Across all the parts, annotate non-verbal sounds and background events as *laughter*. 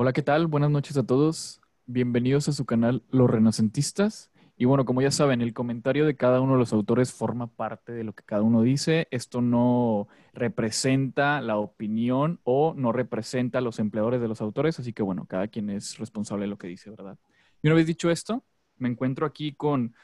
Hola, ¿qué tal? Buenas noches a todos. Bienvenidos a su canal Los Renacentistas. Y bueno, como ya saben, el comentario de cada uno de los autores forma parte de lo que cada uno dice. Esto no representa la opinión o no representa a los empleadores de los autores, así que bueno, cada quien es responsable de lo que dice, ¿verdad? Y una vez dicho esto, me encuentro aquí con,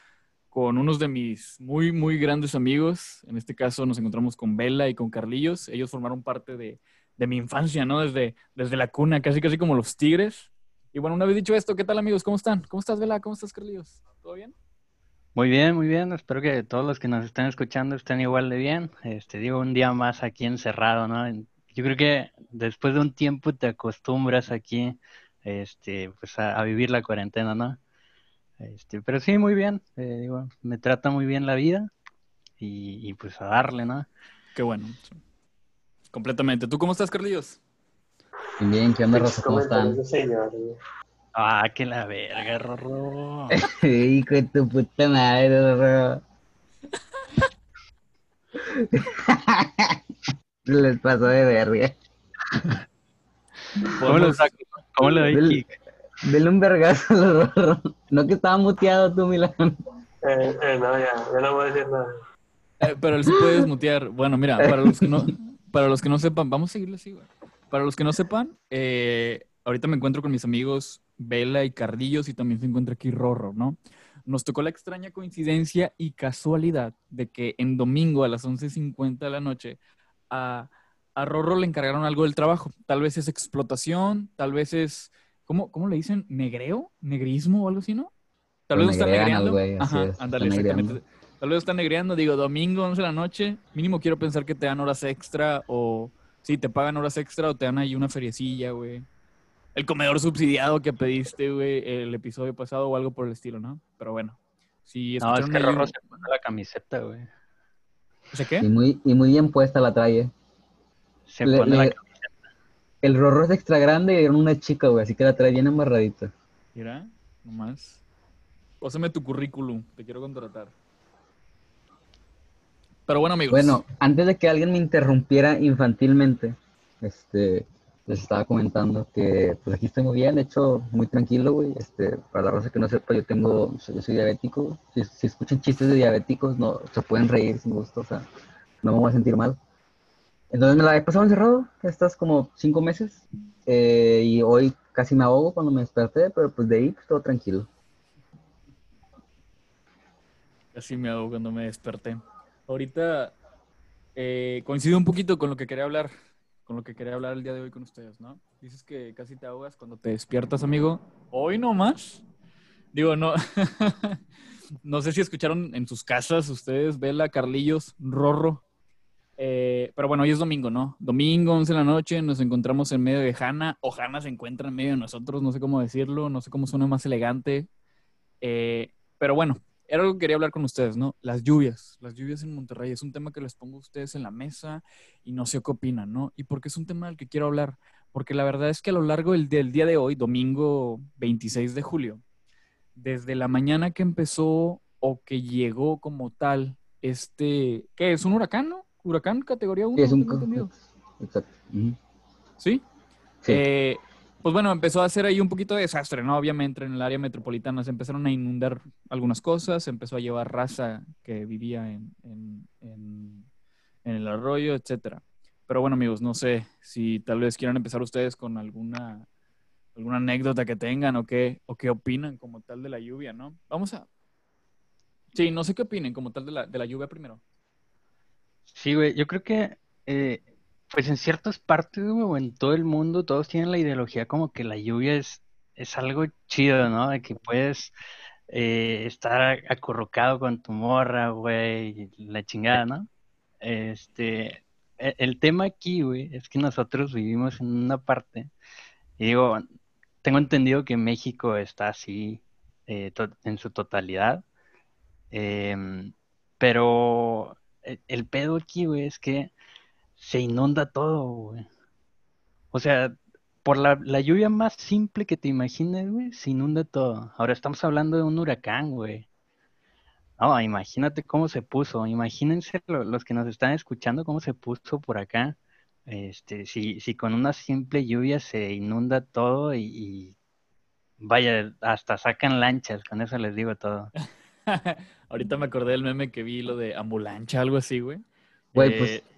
con unos de mis muy, muy grandes amigos. En este caso nos encontramos con Bella y con Carlillos. Ellos formaron parte de, de mi infancia, ¿no? Desde, desde la cuna, casi, casi como los tigres. Y bueno, una vez dicho esto, ¿qué tal amigos? ¿Cómo están? ¿Cómo estás, Vela? ¿Cómo estás, Carlillos? ¿Todo bien? Muy bien, muy bien. Espero que todos los que nos estén escuchando estén igual de bien. Este, digo, un día más aquí encerrado, ¿no? Yo creo que después de un tiempo te acostumbras aquí, este, pues a, vivir la cuarentena, ¿no? Este, pero sí, muy bien. Eh, digo, me trata muy bien la vida y, y, pues a darle, ¿no? Qué bueno. Completamente. ¿Tú cómo estás, Carlillos? Bien, ¿qué onda, Rosa? ¿Cómo están? Ah, que la verga, Rorro. *laughs* Hijo de tu puta madre, Rorro. *laughs* Les pasó de verga. ¿Cómo lo saco? ¿Cómo le doy kick? Dele un vergazo, Rorro. No que estaba muteado tú, Milán. Eh, eh, no, ya, ya no voy a decir nada. Eh, pero él sí puede desmutear. Bueno, mira, para los que no, para los que no sepan, vamos a seguirle así, güey. Para los que no sepan, eh, ahorita me encuentro con mis amigos Vela y Cardillos y también se encuentra aquí Rorro, ¿no? Nos tocó la extraña coincidencia y casualidad de que en domingo a las 11.50 de la noche a, a Rorro le encargaron algo del trabajo. Tal vez es explotación, tal vez es, ¿cómo, cómo le dicen? ¿Negreo? ¿Negrismo o algo así, no? Tal vez está negreando. Ajá, ándale, exactamente. Tal vez está negreando, digo, domingo, 11 de la noche, mínimo quiero pensar que te dan horas extra o sí, te pagan horas extra o te dan ahí una feriecilla, güey. El comedor subsidiado que pediste, güey, el episodio pasado o algo por el estilo, ¿no? Pero bueno. Si no, es que Rorro se pone la camiseta, güey. ¿O qué? Y muy, y muy bien puesta la trae. Se pone la camiseta. El Rorro es extra grande y era una chica, güey, así que la trae bien embarradita. Mira, nomás. Pásame tu currículum, te quiero contratar. Pero bueno, amigos. Bueno, antes de que alguien me interrumpiera infantilmente, este, les estaba comentando que pues aquí estoy muy bien, de hecho, muy tranquilo, güey. Este, para la raza que no sepa, yo tengo, yo soy diabético. Si, si, escuchan chistes de diabéticos, no, se pueden reír sin gusto, o sea, no me voy a sentir mal. Entonces me la he pasado encerrado estas como cinco meses eh, y hoy casi me ahogo cuando me desperté, pero pues de ahí pues, todo tranquilo. Casi me ahogo cuando me desperté ahorita eh, coincido un poquito con lo que quería hablar, con lo que quería hablar el día de hoy con ustedes, ¿no? Dices que casi te ahogas cuando te despiertas, amigo. Hoy no más. Digo, no. *laughs* no sé si escucharon en sus casas ustedes, Vela, Carlillos, Rorro. Eh, pero bueno, hoy es domingo, ¿no? Domingo, 11 de la noche, nos encontramos en medio de Hanna, o Hanna se encuentra en medio de nosotros, no sé cómo decirlo, no sé cómo suena más elegante. Eh, pero bueno, era algo que quería hablar con ustedes, ¿no? Las lluvias, las lluvias en Monterrey. Es un tema que les pongo a ustedes en la mesa y no sé qué opinan, ¿no? Y porque es un tema del que quiero hablar. Porque la verdad es que a lo largo del, día de hoy, domingo 26 de julio, desde la mañana que empezó o que llegó como tal, este, ¿qué es? ¿Un huracán, no? ¿Huracán categoría 1? es un... Exacto. ¿Sí? sí. Eh, pues bueno, empezó a hacer ahí un poquito de desastre, ¿no? Obviamente en el área metropolitana se empezaron a inundar algunas cosas, se empezó a llevar raza que vivía en, el arroyo, etcétera. Pero bueno, amigos, no sé si tal vez quieran empezar ustedes con alguna, alguna anécdota que tengan o qué, o qué opinan como tal de la lluvia, ¿no? Vamos a... Sí, no sé qué opinen como tal de la, de la lluvia primero. Sí, güey, yo creo que eh, pues en ciertas partes, en todo el mundo, todos tienen la ideología como que la lluvia es, es algo chido, ¿no? De que puedes eh, estar acurrucado con tu morra, güey, la chingada, ¿no? Este, e, el, tema aquí, güey, es que nosotros vivimos en una parte, y digo, tengo entendido que México está así eh, en su totalidad, em, pero el, el pedo aquí, güey, es que se inunda todo, güey. O sea, por la, lluvia más simple que te imagines, güey, se inunda todo. Ahora estamos hablando de un huracán, güey. No, imagínate cómo se puso. Imagínense los que nos están escuchando cómo se puso por acá. Este, si, si con una simple lluvia se inunda todo y, y vaya, hasta sacan lanchas, con eso les digo todo. *laughs* Ahorita me acordé del meme que vi, lo de ambulancha, algo así, güey. Güey, pues- Eh,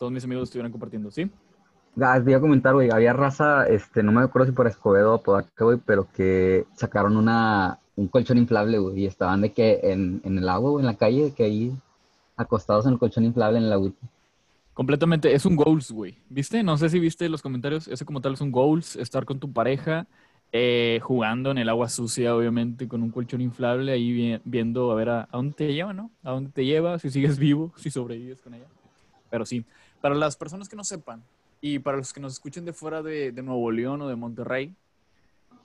Todos mis amigos estuvieron compartiendo, ¿sí? Ah, te iba a comentar, güey, había raza, este, no me acuerdo si por Escobedo o por güey, pero que sacaron una, un colchón inflable, güey, y estaban de que en, en el agua, güey, en la calle, de que ahí acostados en el colchón inflable en el agua. Completamente, es un goals, güey. ¿Viste? No sé si viste los comentarios. Ese como tal es un goals, estar con tu pareja, eh, jugando en el agua sucia, obviamente, con un colchón inflable, ahí vi- viendo a ver a, a dónde te lleva, ¿no? A dónde te lleva, si sigues vivo, *laughs* si sobrevives con ella. Pero sí, para las personas que no sepan y para los que nos escuchen de fuera de, de Nuevo León o de Monterrey,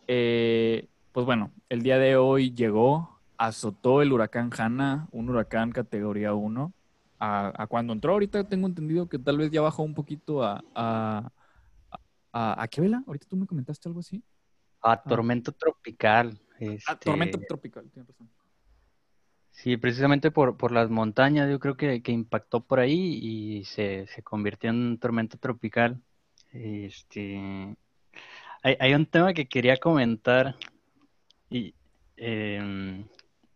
eh, pues bueno, el día de hoy llegó, azotó el huracán Hanna, un huracán categoría 1 a, a cuando entró. Ahorita tengo entendido que tal vez ya bajó un poquito a... ¿A, a, a qué vela? Ahorita tú me comentaste algo así. Ah, tormenta tropical. Ah, este, tormenta tropical, tienes razón. Sí, precisamente por, por las montañas, yo creo que, que impactó por ahí y se, se convirtió en tormenta tropical. Este, hay, hay un tema que quería comentar y em,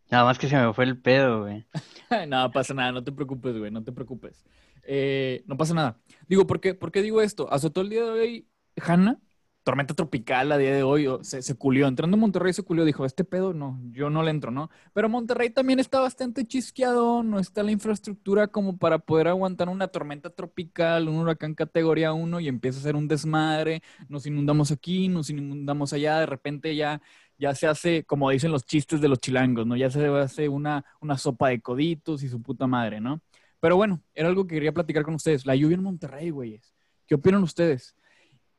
nada más que se me fue el pedo, güey. *laughs* no pasa nada, no te preocupes, güey, no te preocupes. Eh, no pasa nada. Digo, ¿por qué, ¿por qué digo esto? Azotó el día de hoy Hanna, tormenta tropical a día de hoy, se, se culió. Entrando a Monterrey se culió, dijo, este pedo no, yo no le entro, ¿no? Pero Monterrey también está bastante chisqueado, no está la infraestructura como para poder aguantar una tormenta tropical, un huracán categoría 1 y empieza a ser un desmadre, nos inundamos aquí, nos inundamos allá, de repente ya ya se hace, como dicen los chistes de los chilangos, ¿no? Ya se hace una, una sopa de coditos y su puta madre, ¿no? Pero bueno, era algo que quería platicar con ustedes. La lluvia en Monterrey, güeyes. ¿Qué opinan ustedes?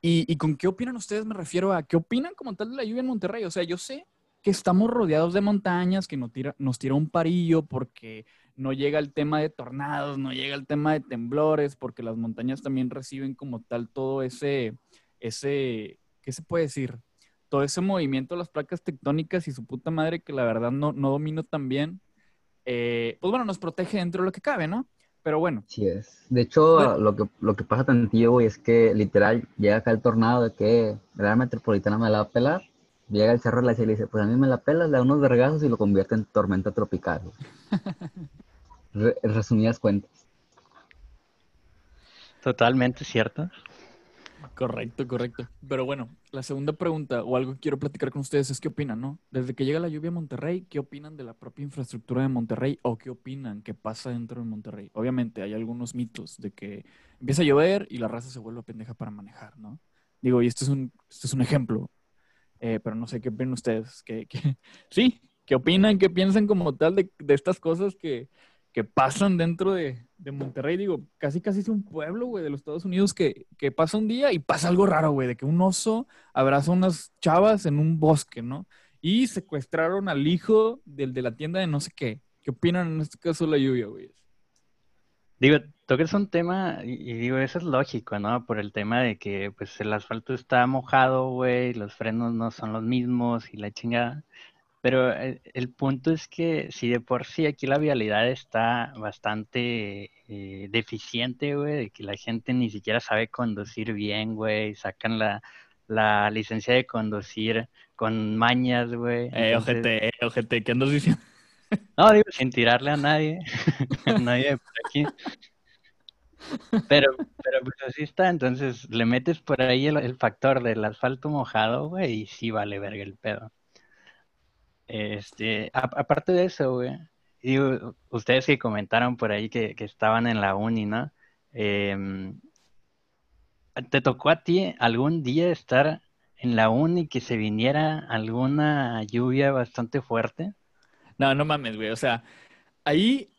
Y, con qué opinan ustedes me refiero a qué opinan como tal de la lluvia en Monterrey. O sea, yo sé que estamos rodeados de montañas, que nos tira, nos tira un parillo porque no llega el tema de tornados, no llega el tema de temblores, porque las montañas también reciben como tal todo ese, ese, ¿qué se puede decir? Todo ese movimiento de las placas tectónicas y su puta madre que la verdad no, no domino tan bien. Eh, pues bueno, nos protege dentro de lo que cabe, ¿no? Pero bueno, Sí es. De hecho, Bueno. lo que, lo que pasa tantillo, güey, es que literal llega acá el tornado de que la metropolitana me la va a pelar. Llega el cerro de la Sierra y le dice, pues a mí me la pelas, le da unos vergazos y lo convierte en tormenta tropical. *laughs* Re- en resumidas cuentas. Totalmente cierto. Correcto, correcto. Pero bueno, la segunda pregunta o algo que quiero platicar con ustedes es qué opinan, ¿no? Desde que llega la lluvia a Monterrey, ¿qué opinan de la propia infraestructura de Monterrey o qué opinan que pasa dentro de Monterrey? Obviamente hay algunos mitos de que empieza a llover y la raza se vuelve pendeja para manejar, ¿no? Digo, y este es un, este es un ejemplo, eh, pero no sé qué opinan ustedes. ¿Qué, qué- *laughs* Sí, ¿qué opinan? ¿Qué piensan como tal de, de estas cosas que, que pasan dentro de, de Monterrey? Digo, casi casi es un pueblo, güey, de los Estados Unidos que, que pasa un día y pasa algo raro, güey, de que un oso abraza a unas chavas en un bosque, ¿no? Y secuestraron al hijo del de la tienda de no sé qué. ¿Qué opinan en este caso la lluvia, güey? Digo, tocas un tema y, y digo, eso es lógico, ¿no? Por el tema de que pues el asfalto está mojado, güey, los frenos no son los mismos y la chingada. Pero el, el punto es que si de por sí aquí la vialidad está bastante eh, deficiente, güey, de que la gente ni siquiera sabe conducir bien, güey, sacan la, la licencia de conducir con mañas, güey. Eh, Entonces- ojete, eh, ojete, ¿qué andas diciendo? *laughs* no, digo, sin tirarle a nadie, a *laughs* nadie de por aquí. Pero, pero pues así está, entonces le metes por ahí el, el factor del asfalto mojado, güey, y sí vale verga el pedo. Este, a- aparte de eso, güey, digo, ustedes que comentaron por ahí que, que estaban en la uni, ¿no? Em, ¿te tocó a ti algún día estar en la uni que se viniera alguna lluvia bastante fuerte? No, no mames, güey. O sea, ahí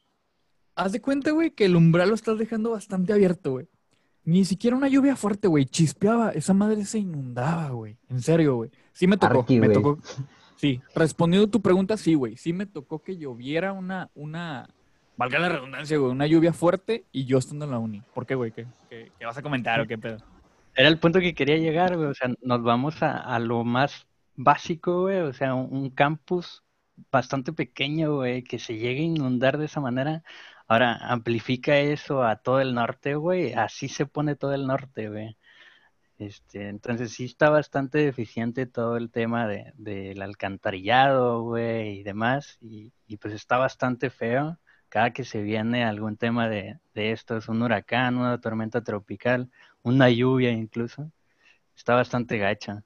haz de cuenta, güey, que el umbral lo estás dejando bastante abierto, güey. Ni siquiera una lluvia fuerte, güey. Chispeaba. Esa madre se inundaba, güey. En serio, güey. Sí me tocó. Arqui, me güey. tocó. Sí, respondiendo a tu pregunta, sí, güey. Sí me tocó que lloviera una, una, valga la redundancia, güey, una lluvia fuerte y yo estando en la uni. ¿Por qué, güey? ¿Qué, qué, qué vas a comentar o qué pedo? Era el punto que quería llegar, güey. O sea, nos vamos a, lo más básico, güey. O sea, un, un campus bastante pequeño, güey, que se llegue a inundar de esa manera. Ahora, amplifica eso a todo el norte, güey. Así se pone todo el norte, güey. Este, entonces sí está bastante deficiente todo el tema de, del alcantarillado, güey, y demás. Y, y, pues está bastante feo. Cada que se viene algún tema de, de esto, es un huracán, una tormenta tropical, una lluvia incluso, está bastante gacha.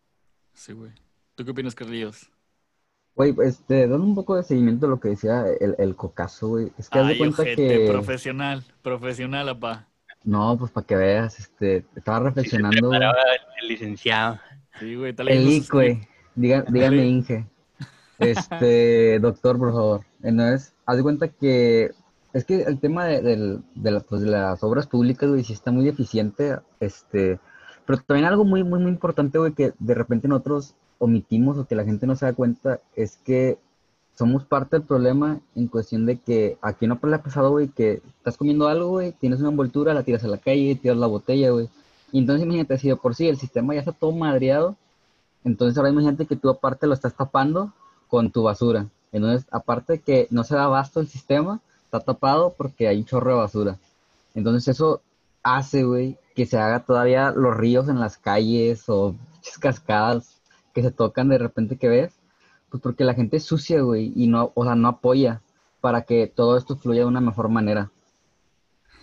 Sí, güey. ¿Tú qué opinas, Carlillos? Güey, este, dando un poco de seguimiento a lo que decía el, el cocazo, güey. Es que haz de Ay, cuenta ojete, que. profesional, profesional, apá. No, pues para que veas, este, estaba reflexionando. el licenciado. Sí, güey, tal El IC, güey. Diga- *laughs* dígame Inge. Este, *laughs* doctor, por favor. Entonces, haz de cuenta que es que el tema de, del- de la- pues, de las obras públicas, güey, sí está muy deficiente. Este, pero también algo muy, muy, muy importante, güey, que de repente nosotros omitimos o que la gente no se da cuenta es que somos parte del problema en cuestión de que aquí no le ha pasado, güey, que estás comiendo algo, güey, tienes una envoltura, la tiras a la calle, tiras la botella, güey. Y entonces imagínate, si de por sí el sistema ya está todo madreado, entonces ahora imagínate que tú aparte lo estás tapando con tu basura. Entonces, aparte que no se da abasto el sistema, está tapado porque hay un chorro de basura. Entonces eso hace, güey, que se haga todavía los ríos en las calles o cascadas que se tocan de repente que ves. Pues porque la gente es sucia, güey, y no, o sea, no apoya para que todo esto fluya de una mejor manera.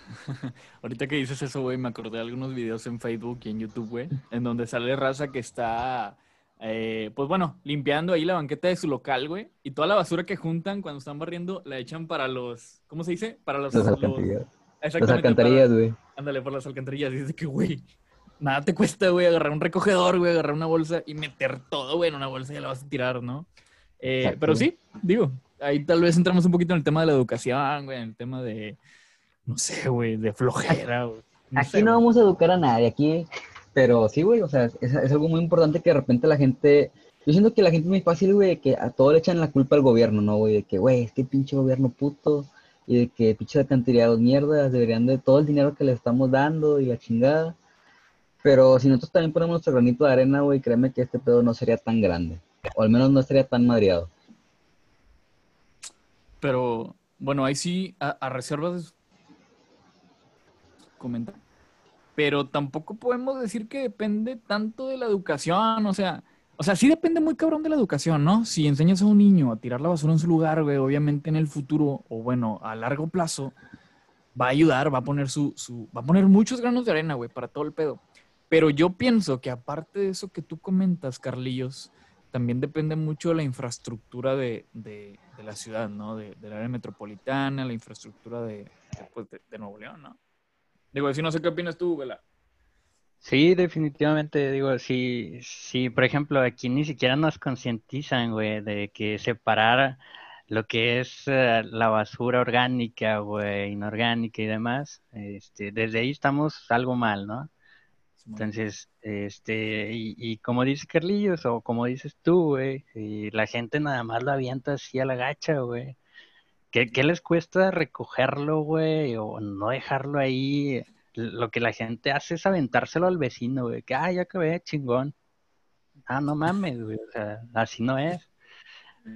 *laughs* Ahorita que dices eso, güey, me acordé de algunos videos en Facebook y en YouTube, güey, en donde sale raza que está, eh, pues bueno, limpiando ahí la banqueta de su local, güey, y toda la basura que juntan cuando están barriendo la echan para los, ¿cómo se dice? Para los... Los- alcantarillas. Las exactamente, alcantarillas, güey. ándale, por las alcantarillas. Y dice que, güey, nada te cuesta, güey, agarrar un recogedor, güey, agarrar una bolsa y meter todo, güey, en una bolsa y la vas a tirar, ¿no? Eh, pero sí, digo, ahí tal vez entramos un poquito en el tema de la educación, güey, en el tema de, no sé, güey, de flojera, güey. No Aquí sé, no güey. vamos a educar a nadie, aquí, pero sí, güey, o sea, es, es algo muy importante que de repente la gente, yo siento que la gente es muy fácil, güey, que a todo le echan la culpa al gobierno, ¿no, güey? De que, güey, es que pinche gobierno puto, y de que pinche alcantarillados mierdas, deberían de todo el dinero que les estamos dando y la chingada. Pero si nosotros también ponemos nuestro granito de arena, güey, créeme que este pedo no sería tan grande, o al menos no estaría tan madreado. Pero, bueno, ahí sí, a, a reservas de comentar. Pero tampoco podemos decir que depende tanto de la educación, o sea, o sea, sí depende muy cabrón de la educación, ¿no? Si enseñas a un niño a tirar la basura en su lugar, güey, obviamente en el futuro, o bueno, a largo plazo, va a ayudar, va a poner su, su, va a poner muchos granos de arena, güey, para todo el pedo. Pero yo pienso que aparte de eso que tú comentas, Carlillos, también depende mucho de la infraestructura de, de- de la ciudad, ¿no? De, del área metropolitana, la infraestructura de, pues, Nuevo León, ¿no? Digo, si no sé qué opinas tú, Vela. Sí, definitivamente, digo, sí, sí, por ejemplo, aquí ni siquiera nos concientizan, güey, de que separar lo que es eh, la basura orgánica, güey, inorgánica y demás, este, desde ahí estamos algo mal, ¿no? Entonces, este, y, y como dice Carlillos, o como dices tú, güey, y la gente nada más la avienta así a la gacha, güey. ¿Qué, qué les cuesta recogerlo, güey? O no dejarlo ahí. Lo que la gente hace es aventárselo al vecino, güey. Que, ah, ya acabé, chingón. Ah, no mames, güey. O sea, así no es.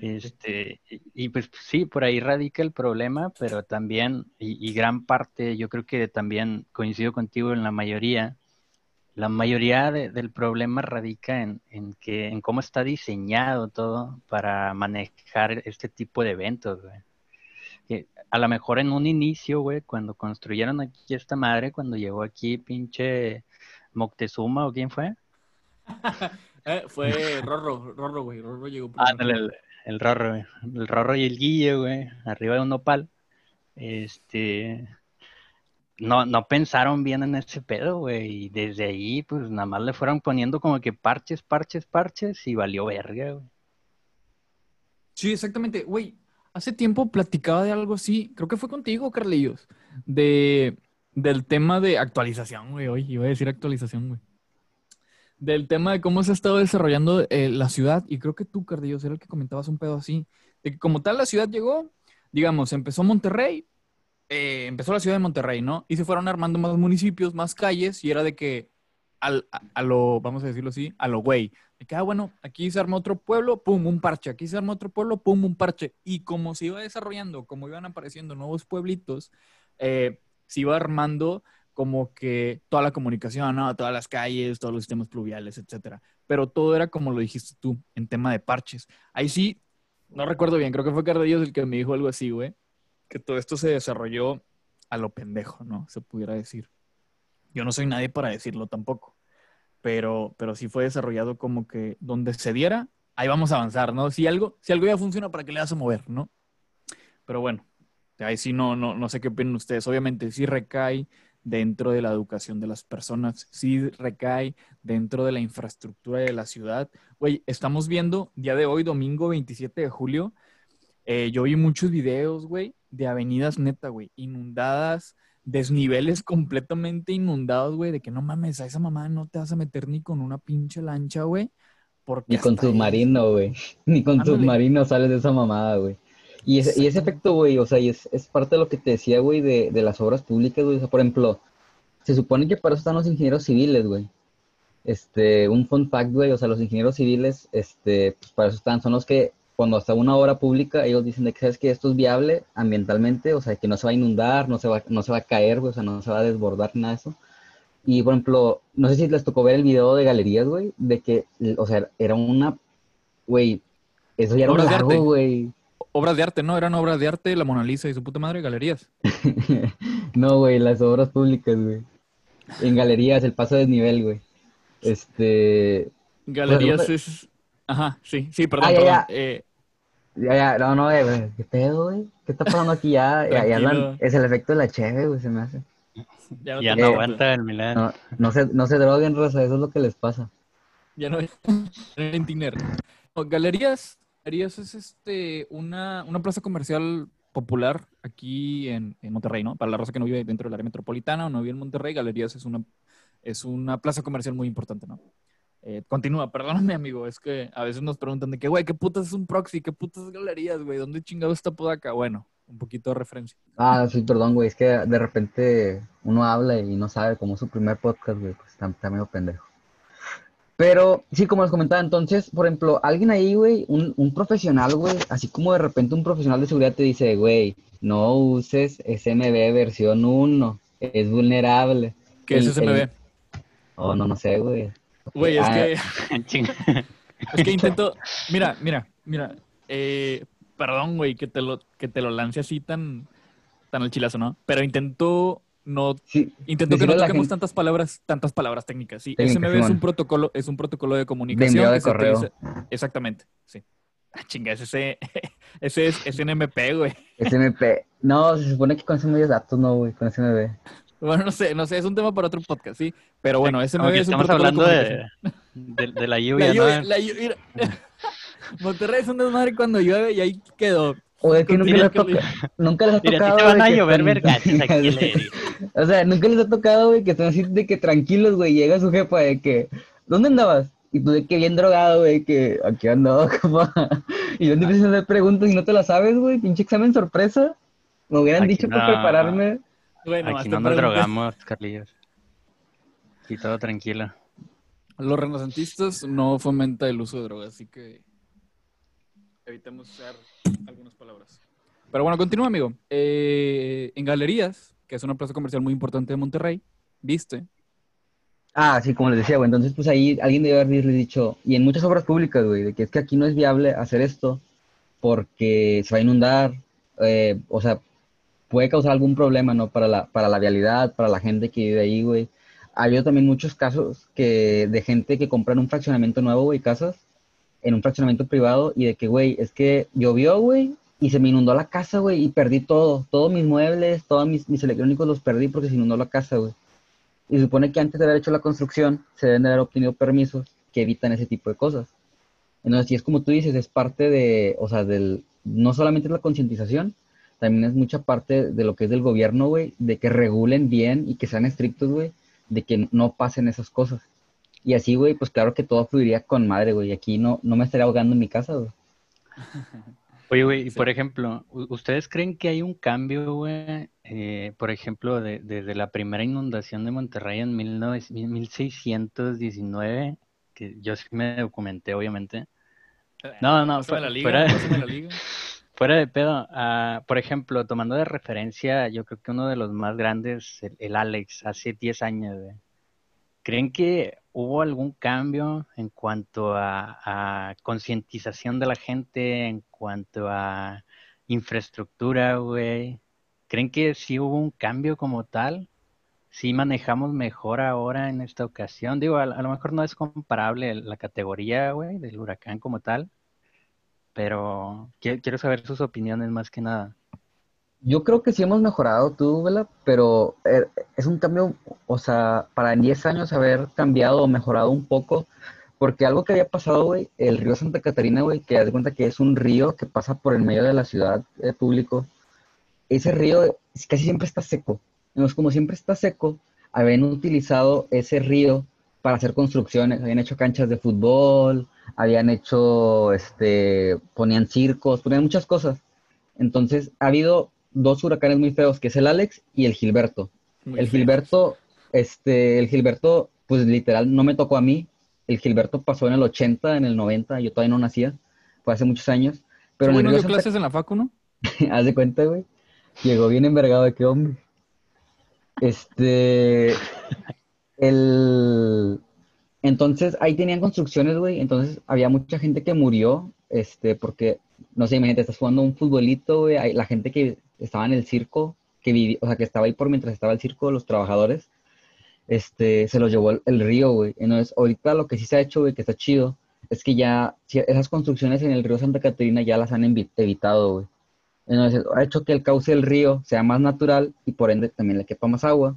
Este, y, y, pues sí, por ahí radica el problema, pero también, y, y gran parte, yo creo que también coincido contigo en la mayoría, la mayoría de- del problema radica en, en que, en cómo está diseñado todo para manejar este tipo de eventos, güey. Que a lo mejor en un inicio, güey, cuando construyeron aquí esta madre, cuando llegó aquí pinche Moctezuma o quién fue, *laughs* Eh, fue Rorro, Rorro, güey. Rorro llegó Ah, primero. el, el Rorro, güey. El Rorro y el Guille, güey, arriba de un nopal. Este, no, no pensaron bien en ese pedo, güey, y desde ahí, pues, nada más le fueron poniendo como que parches, parches, parches, y valió verga, güey. Sí, exactamente. Güey, hace tiempo platicaba de algo así, creo que fue contigo, Carlillos, de, del tema de actualización, güey. Hoy iba a decir actualización, güey. Del tema de cómo se ha estado desarrollando eh, la ciudad, y creo que tú, Carlillos, era el que comentabas un pedo así, de que como tal la ciudad llegó, digamos, empezó Monterrey, eh, empezó la ciudad de Monterrey, ¿no? Y se fueron armando más municipios, más calles, y era de que al, a, lo, vamos a decirlo así, a lo güey. De que, ah, bueno, aquí se arma otro pueblo, pum, un parche. Aquí se arma otro pueblo, pum, un parche. Y como se iba desarrollando, como iban apareciendo nuevos pueblitos, eh, se iba armando como que toda la comunicación, ¿no? Todas las calles, todos los sistemas pluviales, etcétera. Pero todo era como lo dijiste tú, en tema de parches. Ahí sí, no recuerdo bien, creo que fue Cardillos el que me dijo algo así, güey. Que todo esto se desarrolló a lo pendejo, ¿no? Se pudiera decir. Yo no soy nadie para decirlo tampoco. Pero, pero sí fue desarrollado como que donde se diera, ahí vamos a avanzar, ¿no? Si algo, si algo ya funciona, ¿para qué le vas a mover, no? Pero bueno, ahí sí no, no, no sé qué opinan ustedes. Obviamente sí recae dentro de la educación de las personas, sí recae dentro de la infraestructura de la ciudad. Güey, estamos viendo día de hoy, domingo 27 de julio, eh, yo vi muchos videos, güey, de avenidas neta, güey, inundadas, desniveles completamente inundados, güey, de que no mames, a esa mamá no te vas a meter ni con una pinche lancha, güey. Porque Ni con submarino, güey. *laughs* Ni con Ándale. submarino sales de esa mamada, güey. Y ese, y ese efecto, güey, o sea, y es, es parte de lo que te decía, güey, de, de las obras públicas, güey. O sea, por ejemplo, se supone que para eso están los ingenieros civiles, güey. Este, un fun fact, güey, o sea, los ingenieros civiles, este, pues para eso están, son los que cuando hasta una obra pública, ellos dicen de que sabes que esto es viable ambientalmente, o sea, que no se va a inundar, no se va, no se va a caer, güey, o sea, no se va a desbordar nada de eso. Y, por ejemplo, no sé si les tocó ver el video de galerías, güey, de que, o sea, era una, güey, eso ya era un Obras arte. güey. Obras de arte, ¿no? Eran obras de arte, la Mona Lisa y su puta madre, galerías. *laughs* No, güey, las obras públicas, güey. En galerías, el paso de desnivel, güey. Este, Galerías es... Ajá, sí, sí, perdón, Ah, ya, perdón. ya. Eh, ya, ya, no, no, güey, güey, ¿qué pedo, güey? ¿Qué está pasando aquí ya? Ya, ya es el efecto de la cheve, güey, se me hace. ya no, Ya Eh, aguanta el Milan. No, no se, no se droguen, Rosa, eso es lo que les pasa. Ya no en Tinder. No, Galerías, Galerías es este una, una plaza comercial popular aquí en, en Monterrey, ¿no? Para la raza que no vive dentro del área metropolitana o no vive en Monterrey, Galerías es una, es una plaza comercial muy importante, ¿no? Eh, continúa, perdóname, amigo, es que a veces nos preguntan de que, güey, ¿qué putas es un proxy? ¿Qué putas es galerías, güey? ¿Dónde chingado está Podaca? Bueno, un poquito de referencia. Ah, sí, perdón, güey, es que de repente uno habla y no sabe cómo es su primer podcast, güey, pues está, está medio pendejo. Pero sí, como les comentaba, entonces, por ejemplo, alguien ahí, güey, un, un profesional, güey, así como de repente un profesional de seguridad te dice, güey, no uses SMB versión 1, es vulnerable. ¿Qué es El- SMB? el- Oh, no, no sé, güey. Güey, es Ah, que... *laughs* Es que intento. *laughs* Mira, mira, mira. eh, perdón, güey, que te lo, que te lo lance así tan, tan al chilazo, ¿no? Pero intento no. Sí, Intento que no toquemos gente- tantas palabras, tantas palabras técnicas. Sí, Técnicas, SMB es un protocolo, es un protocolo de de comunicación. de se correo. utiliza- Exactamente, sí. Ah, chinga, ese, ese, *laughs* ese es SNMP, güey. SMP. No, se supone que con SMB es datos, no, güey, con SMB. Bueno, no sé, no sé, es un tema para otro podcast, sí. Pero bueno, Como que es un estamos hablando de de, de, la *laughs* La lluvia, lluvia, ¿no? la lluvia. mira. *laughs* Monterrey es un desmadre cuando llueve y ahí quedó. O de que nunca les, toca- *laughs* nunca les ha tocado. te van a llover aquí la. O sea, nunca les ha tocado, güey, que están así de que tranquilos, güey. Llega su jefa de que, ¿dónde andabas? Y tú de que bien drogado, güey, que aquí andaba, compa. Y yo te empiezas a hacer preguntas y no te las sabes, güey. Pinche examen sorpresa. Me hubieran Aquí dicho para no. prepararme. Aquí no nos drogamos, Carlillos. Aquí todo tranquilo. Los renacentistas no fomentan el uso de drogas, así que evitemos usar algunas palabras. Pero bueno, continúa, amigo. Eh, en Galerías, que es una plaza comercial muy importante de Monterrey, viste. Ah, sí, como les decía, güey. Entonces, pues ahí alguien debe haberles dicho, y en muchas obras públicas, güey, de que es que aquí no es viable hacer esto porque se va a inundar, eh, o sea, puede causar algún problema, ¿no? Para la, para la vialidad, para la gente que vive ahí, güey. Ha habido también muchos casos que, de gente que compran un fraccionamiento nuevo, güey, casas, en un fraccionamiento privado, y de que, güey, es que llovió, güey, y se me inundó la casa, güey, y perdí todo, todos mis muebles, todos mis, mis electrónicos los perdí porque se inundó la casa, güey. Y supone que antes de haber hecho la construcción, se deben de haber obtenido permisos que evitan ese tipo de cosas. Entonces, y es como tú dices, es parte de, o sea, del, no solamente es la concientización, también es mucha parte de lo que es del gobierno, güey, de que regulen bien y que sean estrictos, güey, de que no pasen esas cosas. Y así, güey, pues claro que todo fluiría con madre, güey. Aquí no, no me estaría ahogando en mi casa, güey. *laughs* Oye, güey, y Sí. por ejemplo, ¿u- ¿ustedes creen que hay un cambio, güey? eh, por ejemplo, de- desde la primera inundación de Monterrey en 19 1619, que yo sí me documenté, obviamente. No, no, Pásame fu- la liga, fuera, la *laughs* liga. Fuera de pedo. ah, por ejemplo, tomando de referencia, yo creo que uno de los más grandes, el, Alex, hace 10 años. ¿Creen que hubo algún cambio en cuanto a, a concientización de la gente, en cuanto a infraestructura, güey? ¿Creen que sí hubo un cambio como tal? ¿Sí manejamos mejor ahora en esta ocasión? Digo, a, a lo mejor no es comparable la categoría, güey, del huracán como tal, pero qui- quiero saber sus opiniones más que nada. Yo creo que sí hemos mejorado tú, Vela, pero eh, es un cambio, o sea, para en 10 años haber cambiado o mejorado un poco, porque algo que había pasado, güey, el río Santa Catarina, güey, que de cuenta que es un río que pasa por el medio de la ciudad eh, público, ese río es- casi siempre está seco. Entonces, como siempre está seco, habían utilizado ese río para hacer construcciones, habían hecho canchas de fútbol, habían hecho, este, ponían circos, ponían muchas cosas. Entonces, ha habido dos huracanes muy feos, que es el Alex y el Gilberto. Muy el feo. Gilberto, este, el Gilberto, pues literal, no me tocó a mí. El Gilberto pasó en el 80, en el 90, yo todavía no nacía, fue hace muchos años. Pero Ese en güey el no río dio clases en la facu, ¿no? *laughs* Haz de cuenta, güey. Llegó bien envergado de qué hombre. Este. El. Entonces, ahí tenían construcciones, güey. Entonces, había mucha gente que murió. Este, porque, no sé, imagínate, estás jugando un futbolito, güey. La gente que estaba en el circo, que o sea, que estaba ahí por mientras estaba el circo, los trabajadores, este, se los llevó el, río, güey. Entonces, ahorita lo que sí se ha hecho, güey, que está chido, es que ya esas construcciones en el río Santa Catarina ya las han evitado, güey. Entonces, ha hecho que el cauce del río sea más natural y por ende también le quepa más agua.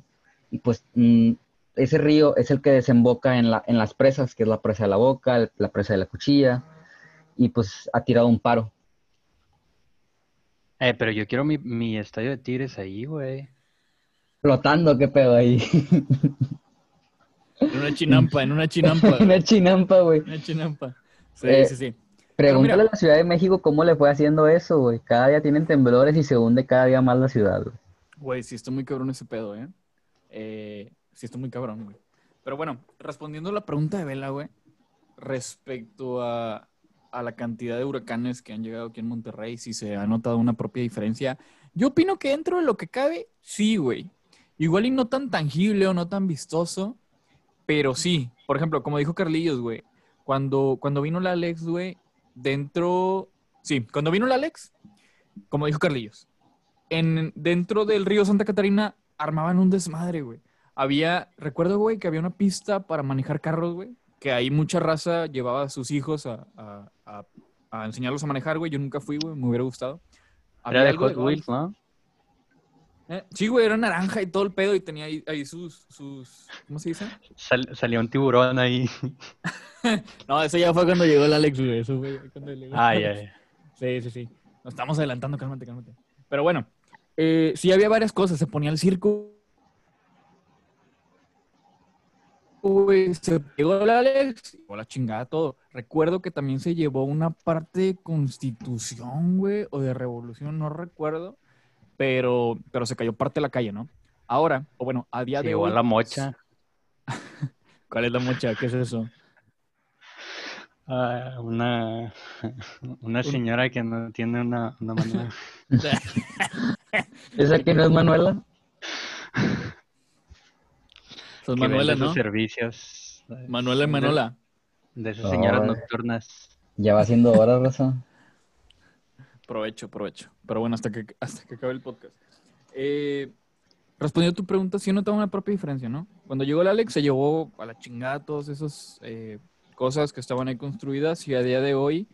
Y pues mm, ese río es el que desemboca en, la, en las presas, que es la presa de la boca, el- la presa de la cuchilla, y pues ha tirado un paro. Eh, pero yo quiero mi, mi estadio de Tigres ahí, güey. Flotando, qué pedo ahí. En una chinampa, en una chinampa. *laughs* Una chinampa, güey. Una chinampa. Sí, Eh, sí, sí. Pregúntale mira- a la Ciudad de México cómo le fue haciendo eso, güey. Cada día tienen temblores y se hunde cada día más la ciudad, güey. Güey, sí está muy cabrón ese pedo, ¿eh? eh sí está muy cabrón, güey. Pero bueno, respondiendo a la pregunta de Vela, güey, respecto a, a la cantidad de huracanes que han llegado aquí en Monterrey, si se ha notado una propia diferencia, yo opino que dentro de lo que cabe, sí, güey. Igual y no tan tangible o no tan vistoso, pero sí. Por ejemplo, como dijo Carlillos, güey, cuando, cuando vino la Alex, güey, dentro... Sí, cuando vino la Alex, como dijo Carlillos, en, dentro del río Santa Catarina armaban un desmadre, güey. Había, recuerdo, güey, que había una pista para manejar carros, güey, que ahí mucha raza llevaba a sus hijos a, a- a- a enseñarlos a manejar, güey. Yo nunca fui, güey, me hubiera gustado. Era de Hot. Wheels, ¿no? Eh, Sí, güey, era naranja y todo el pedo y tenía ahí, ahí sus, sus, ¿cómo se dice? Sal- salió un tiburón ahí. *laughs* No, eso ya fue cuando llegó el Alex, güey. Eso fue cuando llegó ay. *laughs* Sí, sí, sí. Nos estamos adelantando, cálmate, cálmate. Pero bueno, eh, sí había varias cosas. Se ponía el circo. Uy, se llegó el Alex, llegó la chingada todo. Recuerdo que también se llevó una parte de constitución, güey, o de revolución, no recuerdo. Pero, pero se cayó parte de la calle, ¿no? Ahora, o bueno, a día Se de llevó hoy. a la mocha. *laughs* ¿Cuál es la mocha? ¿Qué es eso? Ah, una, una señora que no tiene una, una *laughs* mano. ¿Esa que no es Manuela? *laughs* Son que Manuela, ¿no? sus servicios. Manuela y Manola. De esas señoras nocturnas. Ya va siendo hora, Rosa. Provecho, provecho. Pero bueno, hasta que, hasta que acabe el podcast. Eh, respondiendo a tu pregunta, sí notaba una propia diferencia, ¿no? Cuando llegó el Alex, se llevó a la chingada todas esas eh, cosas que estaban ahí construidas y a día de hoy,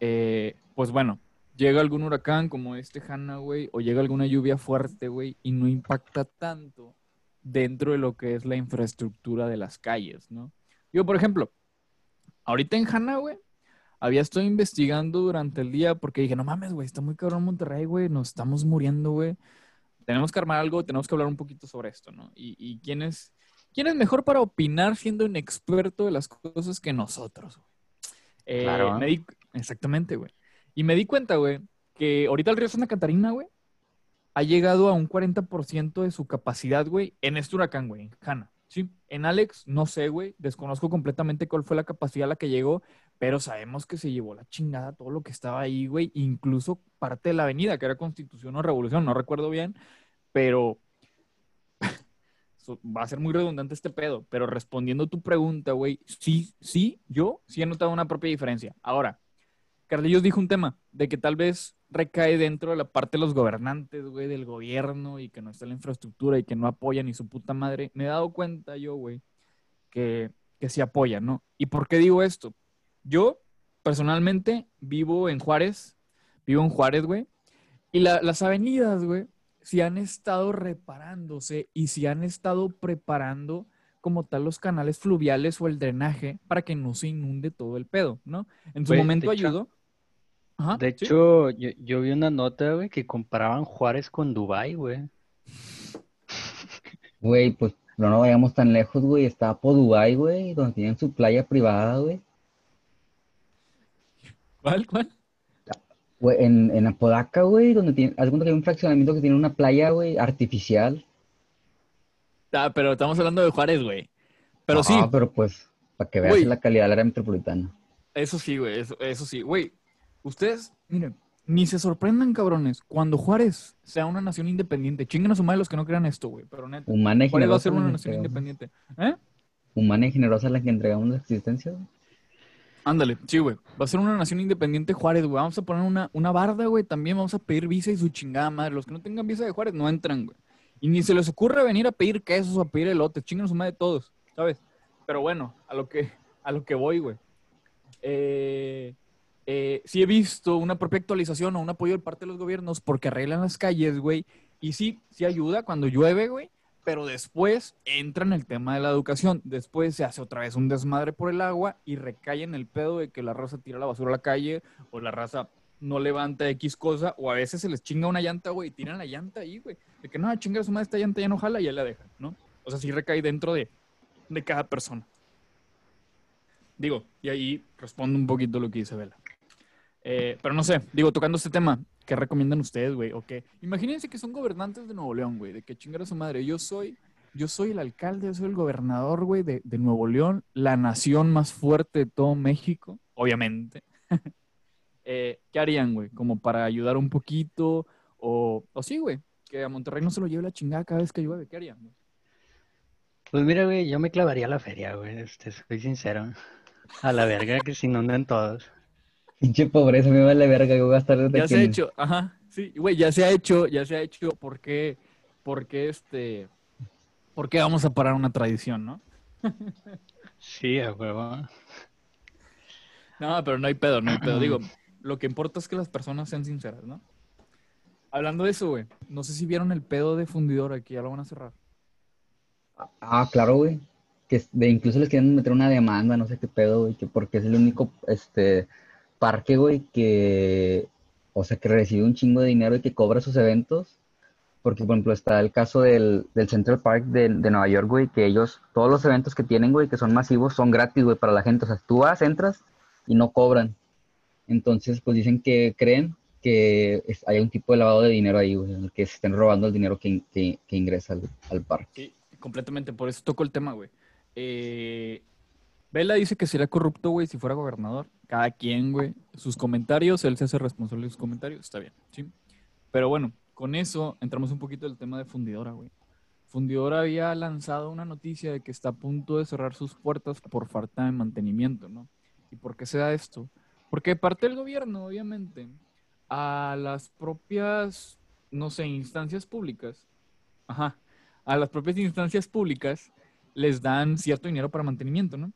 eh, pues bueno, llega algún huracán como este Hanna, güey, o llega alguna lluvia fuerte, güey, y no impacta tanto dentro de lo que es la infraestructura de las calles, ¿no? Yo, por ejemplo, ahorita en Hanna, güey, había estado investigando durante el día porque dije, no mames, güey, está muy cabrón Monterrey, güey, nos estamos muriendo, güey. Tenemos que armar algo, tenemos que hablar un poquito sobre esto, ¿no? Y, y quién, es, quién es mejor para opinar siendo un experto de las cosas que nosotros, güey. Eh, Claro. me di- exactamente, güey. Y me di cuenta, güey, que ahorita el río Santa Catarina, güey, ha llegado a un 40% de su capacidad, güey, en este huracán, güey, en Hanna. Sí, en Alex, no sé, güey, desconozco completamente cuál fue la capacidad a la que llegó, pero sabemos que se llevó la chingada todo lo que estaba ahí, güey, incluso parte de la avenida, que era Constitución o Revolución, no recuerdo bien, pero *laughs* va a ser muy redundante este pedo, pero respondiendo tu pregunta, güey, sí, sí, yo sí he notado una propia diferencia. Ahora, Carlillos dijo un tema de que tal vez recae dentro de la parte de los gobernantes, güey, del gobierno y que no está la infraestructura y que no apoyan ni su puta madre. Me he dado cuenta yo, güey, que, que sí apoyan, ¿no? ¿Y por qué digo esto? Yo, personalmente, vivo en Juárez, vivo en Juárez, güey, y la- las avenidas, güey, sí han estado reparándose y sí han estado preparando como tal los canales fluviales o el drenaje para que no se inunde todo el pedo, ¿no? En su momento ayudó. Ajá, De sí. hecho, yo, yo vi una nota, güey, que comparaban Juárez con Dubái, güey. *laughs* Güey, pues no nos vayamos tan lejos, güey. Está Podubay, güey, donde tienen su playa privada, güey. ¿Cuál, cuál? Güey, en, en Apodaca, güey, donde tiene, haz cuenta que hay un fraccionamiento que tiene una playa, güey, artificial. Ah, pero estamos hablando de Juárez, güey. Pero sí, Ah, pero pues, para que veas Güey. la calidad del área metropolitana. eso sí, güey, eso, eso sí. Güey, ustedes, miren, ni se sorprendan, cabrones, cuando Juárez sea una nación independiente. Chinguen a su madre los que no crean esto, güey, pero neta. Humana y Juárez va a generosa ser una nación independiente. ¿Eh? Humana y generosa la que entregamos la existencia, güey. Ándale, sí, güey. Va a ser una nación independiente Juárez, güey. Vamos a poner una, una barda, güey. También vamos a pedir visa y su chingada madre. Los que no tengan visa de Juárez no entran, güey. Y ni se les ocurre venir a pedir quesos o a pedir elotes. Chingan a su madre todos, ¿sabes? Pero bueno, a lo que, a lo que voy, güey. Eh, eh, sí he visto una propia actualización o un apoyo de parte de los gobiernos porque arreglan las calles, güey. Y sí, sí ayuda cuando llueve, güey. Pero después entra en el tema de la educación. Después se hace otra vez un desmadre por el agua y recae en el pedo de que la raza tira la basura a la calle o la raza no levanta X cosa o a veces se les chinga una llanta, güey, y tiran la llanta ahí, güey. De que no, chinga su madre, esta llanta ya no jala y ya la dejan, ¿no? O sea, sí recae dentro de, de cada persona. Digo, y ahí respondo un poquito lo que dice Vela. Eh, pero no sé, digo, tocando este tema, ¿qué recomiendan ustedes, güey? ¿O? Imagínense que son gobernantes de Nuevo León, güey, de que chingar a su madre. Yo soy, yo soy el alcalde, yo soy el gobernador, güey, de, de Nuevo León, la nación más fuerte de todo México, obviamente. *laughs* Eh, ¿Qué harían, güey? Como para ayudar un poquito, o, o sí, güey, que a Monterrey no se lo lleve la chingada cada vez que llueve, ¿qué harían? Pues mira, güey, yo me clavaría a la feria, güey, este, soy sincero. A la verga que se inunden todos. Pinche pobreza, me vale verga que voy a estar desde Ya aquí se ha hecho, ajá, sí, güey, ya se ha hecho, ya se ha hecho, ¿por qué, por qué este, por qué vamos a parar una tradición, no? Sí, a huevo. No, pero no hay pedo, no hay pedo. Digo, *clears throat* lo que importa es que las personas sean sinceras, ¿no? Hablando de eso, güey, no sé si vieron el pedo de fundidora que ya lo van a cerrar. Ah, claro, güey. Que de, incluso les quieren meter una demanda, no sé qué pedo, güey, que porque es el único este parque, güey, que, o sea, que recibe un chingo de dinero y que cobra sus eventos. Porque, por ejemplo, está el caso del, del Central Park de, de Nueva York, güey, que ellos, todos los eventos que tienen, güey, que son masivos, son gratis, güey, para la gente. O sea, tú vas, entras y no cobran. Entonces, pues dicen que creen que es- hay un tipo de lavado de dinero ahí, güey, en el que se estén robando el dinero que, que- que ingresa al, al parque. Sí, completamente, por eso toco el tema, güey. Eh, Vela dice que sería corrupto, güey, si fuera gobernador. Cada quien, güey, sus comentarios, él se hace responsable de sus comentarios, está bien, ¿sí? Pero bueno, con eso entramos un poquito del tema de Fundidora, güey. Fundidora había lanzado una noticia de que está a punto de cerrar sus puertas por falta de mantenimiento, ¿no? ¿Y por qué se da esto? Porque parte del gobierno, obviamente, a las propias, no sé, instancias públicas, ajá, a las propias instancias públicas les dan cierto dinero para mantenimiento, ¿no?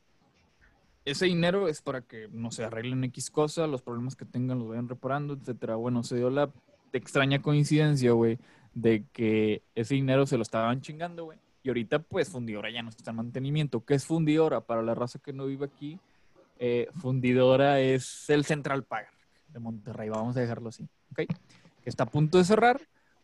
Ese dinero es para que, no sé, arreglen X cosa, los problemas que tengan los vayan reparando, etcétera. Bueno, se dio la extraña coincidencia, güey, de que ese dinero se lo estaban chingando, güey. Y ahorita, pues, Fundidora ya no está en mantenimiento. ¿Qué es Fundidora? Para la raza que no vive aquí, eh, Fundidora es el Central Park de Monterrey, vamos a dejarlo así, ¿ok? Que está a punto de cerrar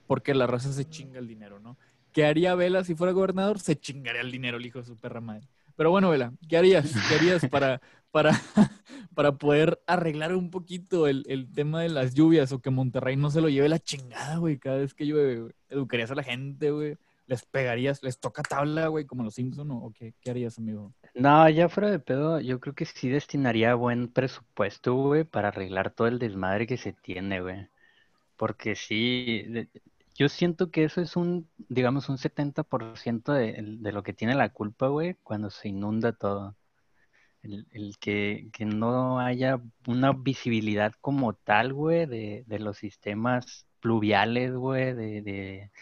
porque la raza se chinga el dinero, ¿no? ¿Qué haría Vela si fuera gobernador? Se chingaría el dinero el hijo de su perra madre. Pero bueno, Vela, ¿qué harías? ¿Qué harías para, para, *laughs* para poder arreglar un poquito el, el tema de las lluvias o que Monterrey no se lo lleve la chingada, güey, cada vez que llueve, güey? ¿Educarías a la gente, güey? ¿Les pegarías? ¿Les toca tabla, güey, como los Simpson o qué, qué harías, amigo? No, ya fuera de pedo, yo creo que sí destinaría buen presupuesto, güey, para arreglar todo el desmadre que se tiene, güey. Porque sí, yo siento que eso es un, digamos, un 70% de, de lo que tiene la culpa, güey, cuando se inunda todo. El, que, que no haya una visibilidad como tal, güey, de, de los sistemas pluviales, güey, de, de,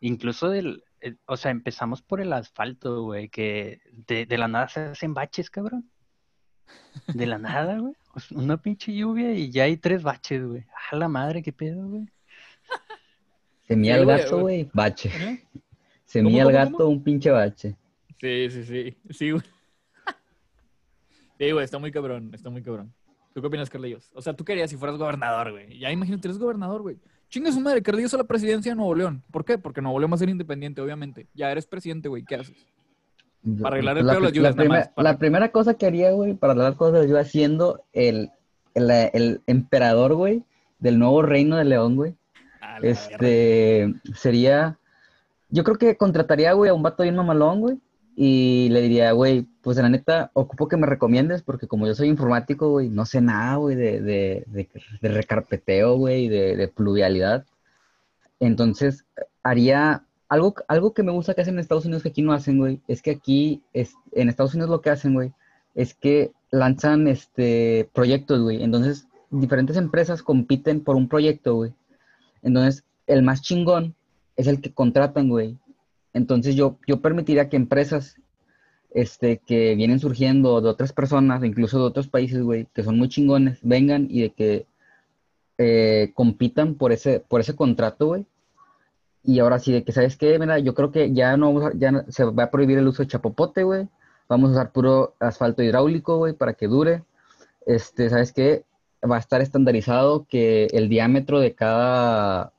incluso del, eh, o sea, empezamos por el asfalto, güey, que de, de la nada se hacen baches, cabrón. De la nada, güey. Una pinche lluvia y ya hay tres baches, güey. A la madre, qué pedo, güey. Semilla Sí, al güey, gato, güey. bache. ¿Eh? Semilla ¿Cómo, al cómo, gato, un pinche bache. Sí, sí, sí. Sí, güey. Sí, güey, está muy cabrón, está muy cabrón. ¿Tú qué opinas, Carlillos? O sea, tú querías si fueras gobernador, güey. Ya imagínate, eres gobernador, güey. Chinga su madre, Carlillos a la presidencia de Nuevo León. ¿Por qué? Porque Nuevo León va a ser independiente, obviamente. Ya eres presidente, güey. ¿Qué haces? Para arreglar el la, pedo de las lluvias, la nada más, para- la primera cosa que haría, güey, para arreglar cosas, yo haciendo el, el, el emperador, güey, del nuevo reino de León, güey. Este, sería, yo creo que contrataría, güey, a un vato bien mamalón, güey, y le diría, güey, pues la neta, ocupo que me recomiendes, porque como yo soy informático, güey, no sé nada, güey, de, de, de, de recarpeteo, güey, de, de pluvialidad. Entonces, haría algo, algo que me gusta que hacen en Estados Unidos que aquí no hacen, güey, es que aquí, es, en Estados Unidos lo que hacen, güey, es que lanzan, este, proyectos, güey. Entonces, diferentes empresas compiten por un proyecto, güey. Entonces, el más chingón es el que contratan, güey. Entonces, yo, yo permitiría que empresas este, que vienen surgiendo de otras personas, incluso de otros países, güey, que son muy chingones, vengan y de que eh, compitan por ese, por ese contrato, güey. Y ahora sí, de que, ¿sabes qué? Mira, yo creo que ya no, ya se va a prohibir el uso de chapopote, güey. Vamos a usar puro asfalto hidráulico, güey, para que dure. Este, ¿sabes qué? Va a estar estandarizado que el diámetro de cada,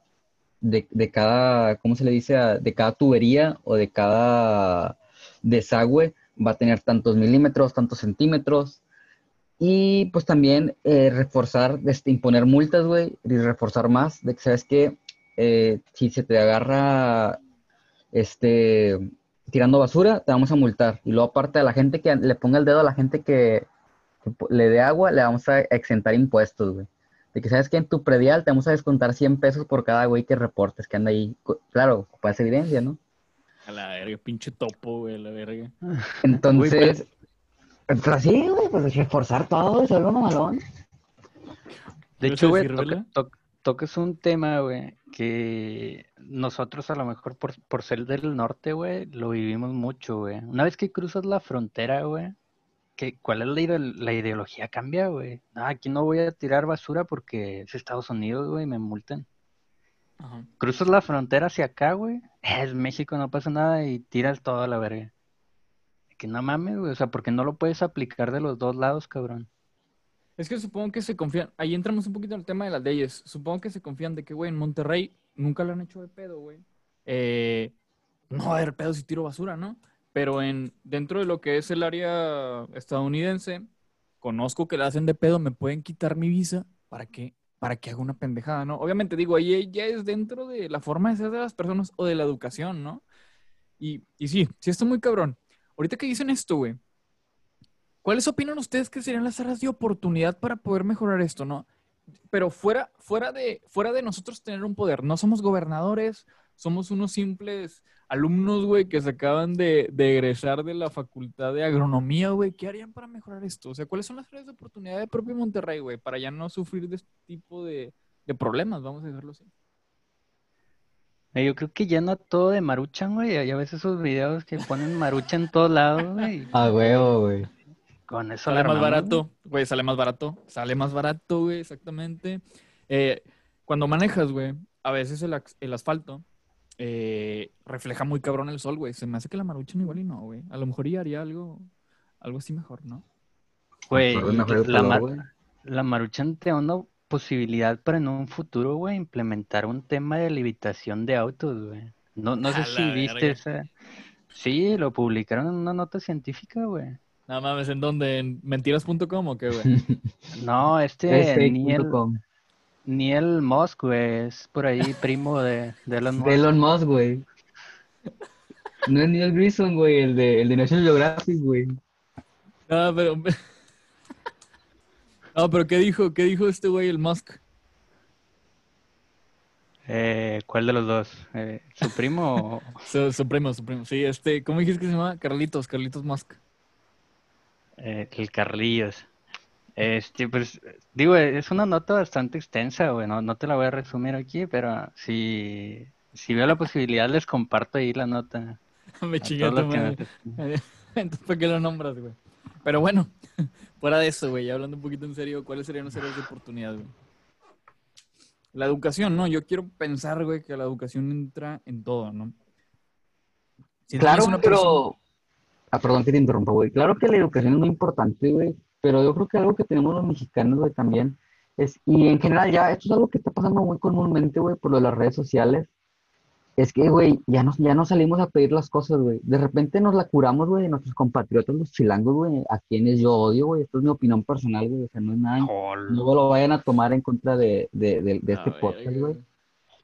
de, de cada, ¿cómo se le dice? A- De cada tubería o de cada desagüe va a tener tantos milímetros, tantos centímetros. Y pues también eh, reforzar, este, imponer multas, güey, y reforzar más, de que sabes que si se te agarra este, tirando basura, te vamos a multar. Y luego aparte a la gente que le ponga el dedo a la gente que, le dé agua, le vamos a exentar impuestos, güey. De que sabes que en tu predial te vamos a descontar 100 pesos por cada güey que reportes que anda ahí. Claro, para esa evidencia, ¿no? A la verga, pinche topo, güey, a la verga. Entonces, pues así, güey, pues reforzar todo, y solo mamalón. De ¿Ibas a hecho, güey, decir, toca- Vela? to- tocas un tema, güey, que nosotros a lo mejor por, por ser del norte, güey, lo vivimos mucho, güey. Una vez que cruzas la frontera, güey, que, ¿cuál es la, ide- la ideología? Cambia, güey. No, aquí no voy a tirar basura porque es Estados Unidos, güey, me multan. Ajá. Cruzas la frontera hacia acá, güey, *laughs* es México, no pasa nada y tiras todo a la verga. Que no mames, güey, o sea, porque no lo puedes aplicar de los dos lados, cabrón. Es que supongo que se confían, ahí entramos un poquito en el tema de las leyes. Supongo que se confían de que, güey, en Monterrey nunca lo han hecho de pedo, güey. Eh, no va a haber pedo si tiro basura, ¿no? Pero en, dentro de lo que es el área estadounidense, conozco que la hacen de pedo, me pueden quitar mi visa para que, para que haga una pendejada, ¿no? Obviamente digo, ahí ya es dentro de la forma de ser de las personas o de la educación, ¿no? Y, y sí, sí está muy cabrón. Ahorita que dicen esto, güey, ¿Cuáles opinan ustedes que serían las áreas de oportunidad para poder mejorar esto, no? Pero fuera, fuera, de, fuera de nosotros tener un poder, no somos gobernadores, somos unos simples alumnos, güey, que se acaban de, de egresar de la facultad de agronomía, güey. ¿Qué harían para mejorar esto? O sea, ¿cuáles son las áreas de oportunidad de propio Monterrey, güey, para ya no sufrir de este tipo de, de problemas, vamos a decirlo así? Yo creo que llena todo de maruchan, güey. Ya ves esos videos que ponen maruchan en todos lados, güey. *laughs* A huevo, güey. Con eso Sale más barato, güey, sale más barato, sale más barato, güey, exactamente. Eh, cuando manejas, güey, a veces el asfalto eh, refleja muy cabrón el sol, güey. Se me hace que la maruchan igual y no, güey. A lo mejor ya haría algo, algo así mejor, ¿no? Güey, la, color, mar- la maruchan te da una posibilidad para en un futuro, güey, implementar un tema de levitación de autos, güey. No, no sé si viste verga. esa. Sí, lo publicaron en una nota científica, güey. Nada mames, ¿en dónde? ¿En mentiras.com o qué, güey? *laughs* No, este *laughs* Es ni el, fake.com. ni el Musk, güey, es por ahí primo de, de Elon Musk. De Elon Musk, güey. No es Neil Grison, güey, el de, el de National Geographic, güey. No, pero... No, *laughs* pero ¿qué dijo? ¿Qué dijo este güey, el Musk? Eh, ¿cuál de los dos? Eh, ¿Su primo o- *laughs* Su, su primo, su primo. Sí, este, ¿cómo dijiste que se llama? Carlitos, Carlitos Musk. eh, el Carlillos? Este, pues, digo, es una nota bastante extensa, güey, no, no te la voy a resumir aquí, pero si, si veo la posibilidad les comparto ahí la nota. *laughs* Me chingué tu madre. *laughs* Entonces, ¿por qué lo nombras, güey? Pero bueno, *laughs* fuera de eso, güey, hablando un poquito en serio, ¿cuáles serían las áreas de oportunidad, güey? La educación, ¿no? Yo quiero pensar, güey, que la educación entra en todo, ¿no? Si Claro, pero... persona- Ah, perdón que te interrumpa, güey. Claro que la educación es muy importante, güey, pero yo creo que algo que tenemos los mexicanos, güey, también es, y en general ya, esto es algo que está pasando muy comúnmente, güey, por lo de las redes sociales, es que, güey, ya no, ya no salimos a pedir las cosas, güey. De repente nos la curamos, güey, de nuestros compatriotas, los chilangos, güey, a quienes yo odio, güey. Esto es mi opinión personal, güey, o sea, no es nada, Jol. no lo vayan a tomar en contra de, de, de, de este ver, podcast, güey.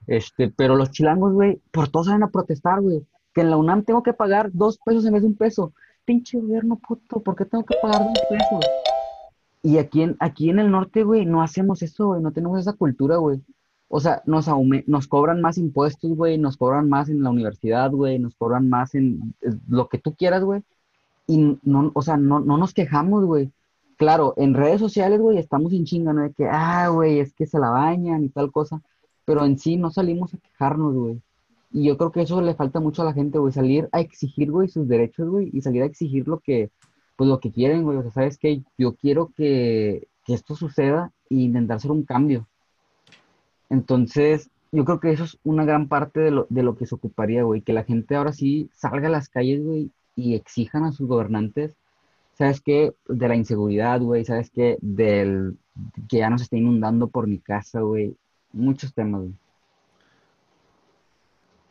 Este, pero los chilangos, güey, por todos salen a protestar, güey. Que en la UNAM tengo que pagar dos pesos en vez de un peso. Pinche gobierno puto, ¿por qué tengo que pagar dos pesos? Y aquí en, aquí en el norte, güey, no hacemos eso, güey, no tenemos esa cultura, güey. O sea, nos, nos cobran más impuestos, güey, nos cobran más en la universidad, güey, nos cobran más en lo que tú quieras, güey. Y no, o sea, no, no nos quejamos, güey. Claro, en redes sociales, güey, estamos en chinga, ¿no? De que, ah, güey, es que se la bañan y tal cosa. Pero en sí no salimos a quejarnos, güey. Y yo creo que eso le falta mucho a la gente, güey, salir a exigir, güey, sus derechos, güey, y salir a exigir lo que, pues lo que quieren, güey. O sea, ¿sabes qué? Yo quiero que, que esto suceda e intentar hacer un cambio. Entonces, yo creo que eso es una gran parte de lo, de lo que se ocuparía, güey, que la gente ahora sí salga a las calles, güey, y exijan a sus gobernantes, ¿sabes qué? De la inseguridad, güey, ¿sabes qué? Del que ya nos está inundando por mi casa, güey. Muchos temas, güey.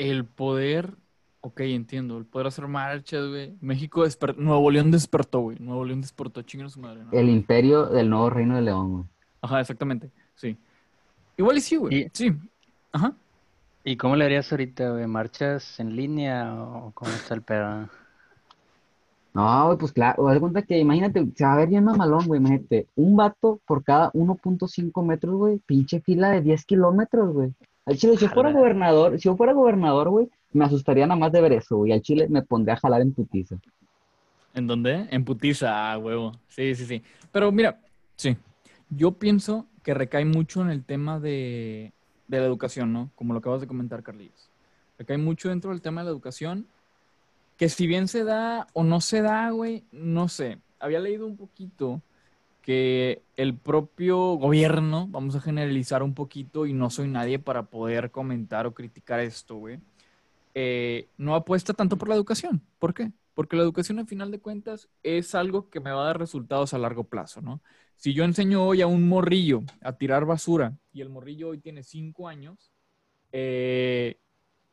El poder, ok, entiendo, el poder hacer marchas, güey. México despertó, Nuevo León despertó, güey. Nuevo León despertó, chinguen su madre, ¿no? El imperio del nuevo reino de León, güey. Ajá, exactamente, sí. Igual y sí, güey, sí. Ajá. ¿Y cómo le harías ahorita, güey? ¿Marchas en línea o cómo está el pedo? No, güey, pues claro, haz cuenta que imagínate, se va a ver bien mamalón, güey, imagínate, un vato por cada 1.5 metros, güey, pinche fila de 10 kilómetros, güey. Al chile, si yo fuera gobernador, si yo fuera gobernador, güey, me asustaría nada más de ver eso, güey. Al chile me pondría a jalar en putiza. ¿En dónde? En putiza, ah, huevo. Sí, sí, sí. Pero mira, sí. Yo pienso que recae mucho en el tema de, de la educación, ¿no? Como lo acabas de comentar, Carlitos. Recae mucho dentro del tema de la educación, que si bien se da o no se da, güey, no sé. Había leído un poquito que el propio gobierno, vamos a generalizar un poquito, y no soy nadie para poder comentar o criticar esto, güey, eh, no apuesta tanto por la educación. ¿Por qué? Porque la educación, al final de cuentas, es algo que me va a dar resultados a largo plazo, ¿no? Si yo enseño hoy a un morrillo a tirar basura y el morrillo hoy tiene cinco años, eh,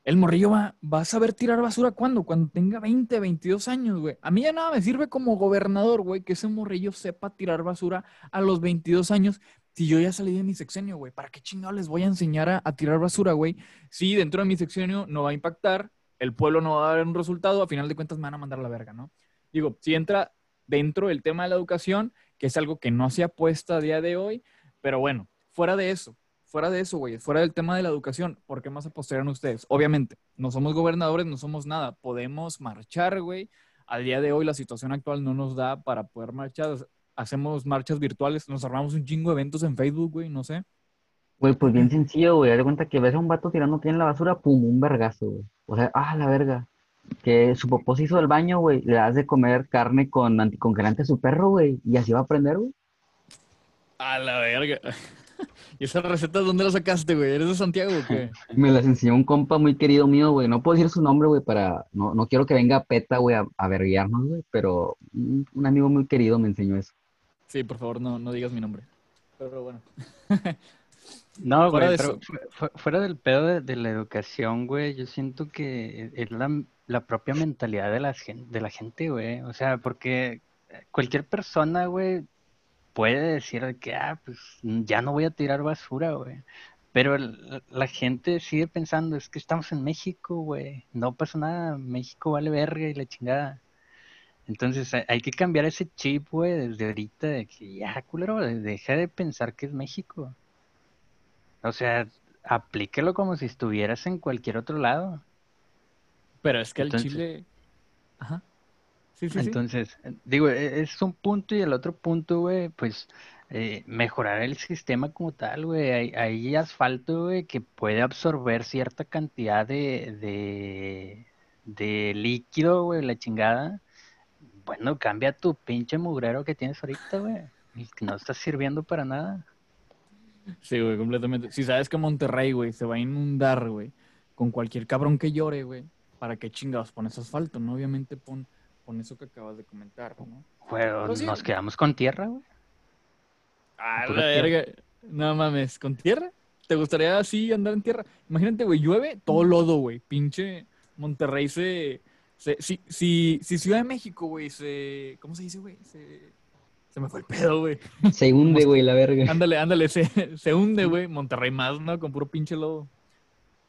el morrillo va, va a saber tirar basura cuando, cuando tenga 20, 22 años, güey. A mí ya nada me sirve como gobernador, güey, que ese morrillo sepa tirar basura a los 22 años si yo ya salí de mi sexenio, güey. ¿Para qué chingado les voy a enseñar a, tirar basura, güey? Si dentro de mi sexenio no va a impactar, el pueblo no va a dar un resultado, a final de cuentas me van a mandar la verga, ¿no? Digo, si entra dentro del tema de la educación, que es algo que no se apuesta a día de hoy, pero bueno, fuera de eso, fuera de eso, güey, fuera del tema de la educación, ¿por qué más apostarían ustedes? Obviamente, no somos gobernadores, no somos nada, podemos marchar, güey. Al día de hoy la situación actual no nos da para poder marchar, hacemos marchas virtuales, nos armamos un chingo de eventos en Facebook, güey, no sé. Güey, pues bien sencillo, güey. Haz de cuenta que ves a un vato tirando aquí en la basura, pum, un vergazo, güey. O sea, ah, la verga. Que su popó se hizo del baño, güey. Le das de comer carne con anticongelante a su perro, güey. Y así va a aprender, güey. A la verga. *laughs* ¿Y esas recetas dónde las sacaste, güey? ¿Eres de Santiago o qué? *laughs* Me las enseñó un compa muy querido mío, güey. No puedo decir su nombre, güey, para... No, no quiero que venga PETA, güey, a, a verguiarnos, güey. Pero un, amigo muy querido me enseñó eso. Sí, por favor, no, no digas mi nombre. Pero bueno. *laughs* No, Fuera güey, pero fu- fuera del pedo de, de la educación, güey, yo siento que es la, la propia mentalidad de la, gen- de la gente, güey. O sea, porque cualquier persona, güey, puede decir que, ah, pues ya no voy a tirar basura, güey. Pero el- la gente sigue pensando, es que estamos en México, güey. No pasa nada, México vale verga y la chingada. Entonces hay- que cambiar ese chip, güey, desde ahorita, de que ya, culero, de- deja de pensar que es México. O sea, aplíquelo como si estuvieras en cualquier otro lado. Pero es que Entonces- Chile. Ajá. Sí, sí, sí. Entonces, eh, digo, e- es un punto y el otro punto, güey, pues eh, mejorar el sistema como tal, güey. Hay, hay asfalto, güey, que puede absorber cierta cantidad de, de, de líquido, güey, la chingada. Bueno, cambia tu pinche mugrero que tienes ahorita, güey. y que no está sirviendo para nada. Sí, güey, completamente. Si sabes que Monterrey, güey, se va a inundar, güey, con cualquier cabrón que llore, güey, ¿para qué chingados pones asfalto? ¿No? Obviamente pon, pon eso que acabas de comentar, ¿no? Sí, nos quedamos con tierra, güey. Ah, la verga. No mames, ¿con tierra? ¿Te gustaría así andar en tierra? Imagínate, güey, llueve, todo lodo, güey. Pinche Monterrey se... se si, si, si Ciudad de México, güey, se... ¿Cómo se dice, güey? Se, se me fue el pedo, güey. Se hunde, güey, la verga. Ándale, ándale, se, se hunde, güey. Monterrey más, ¿no? Con puro pinche lodo.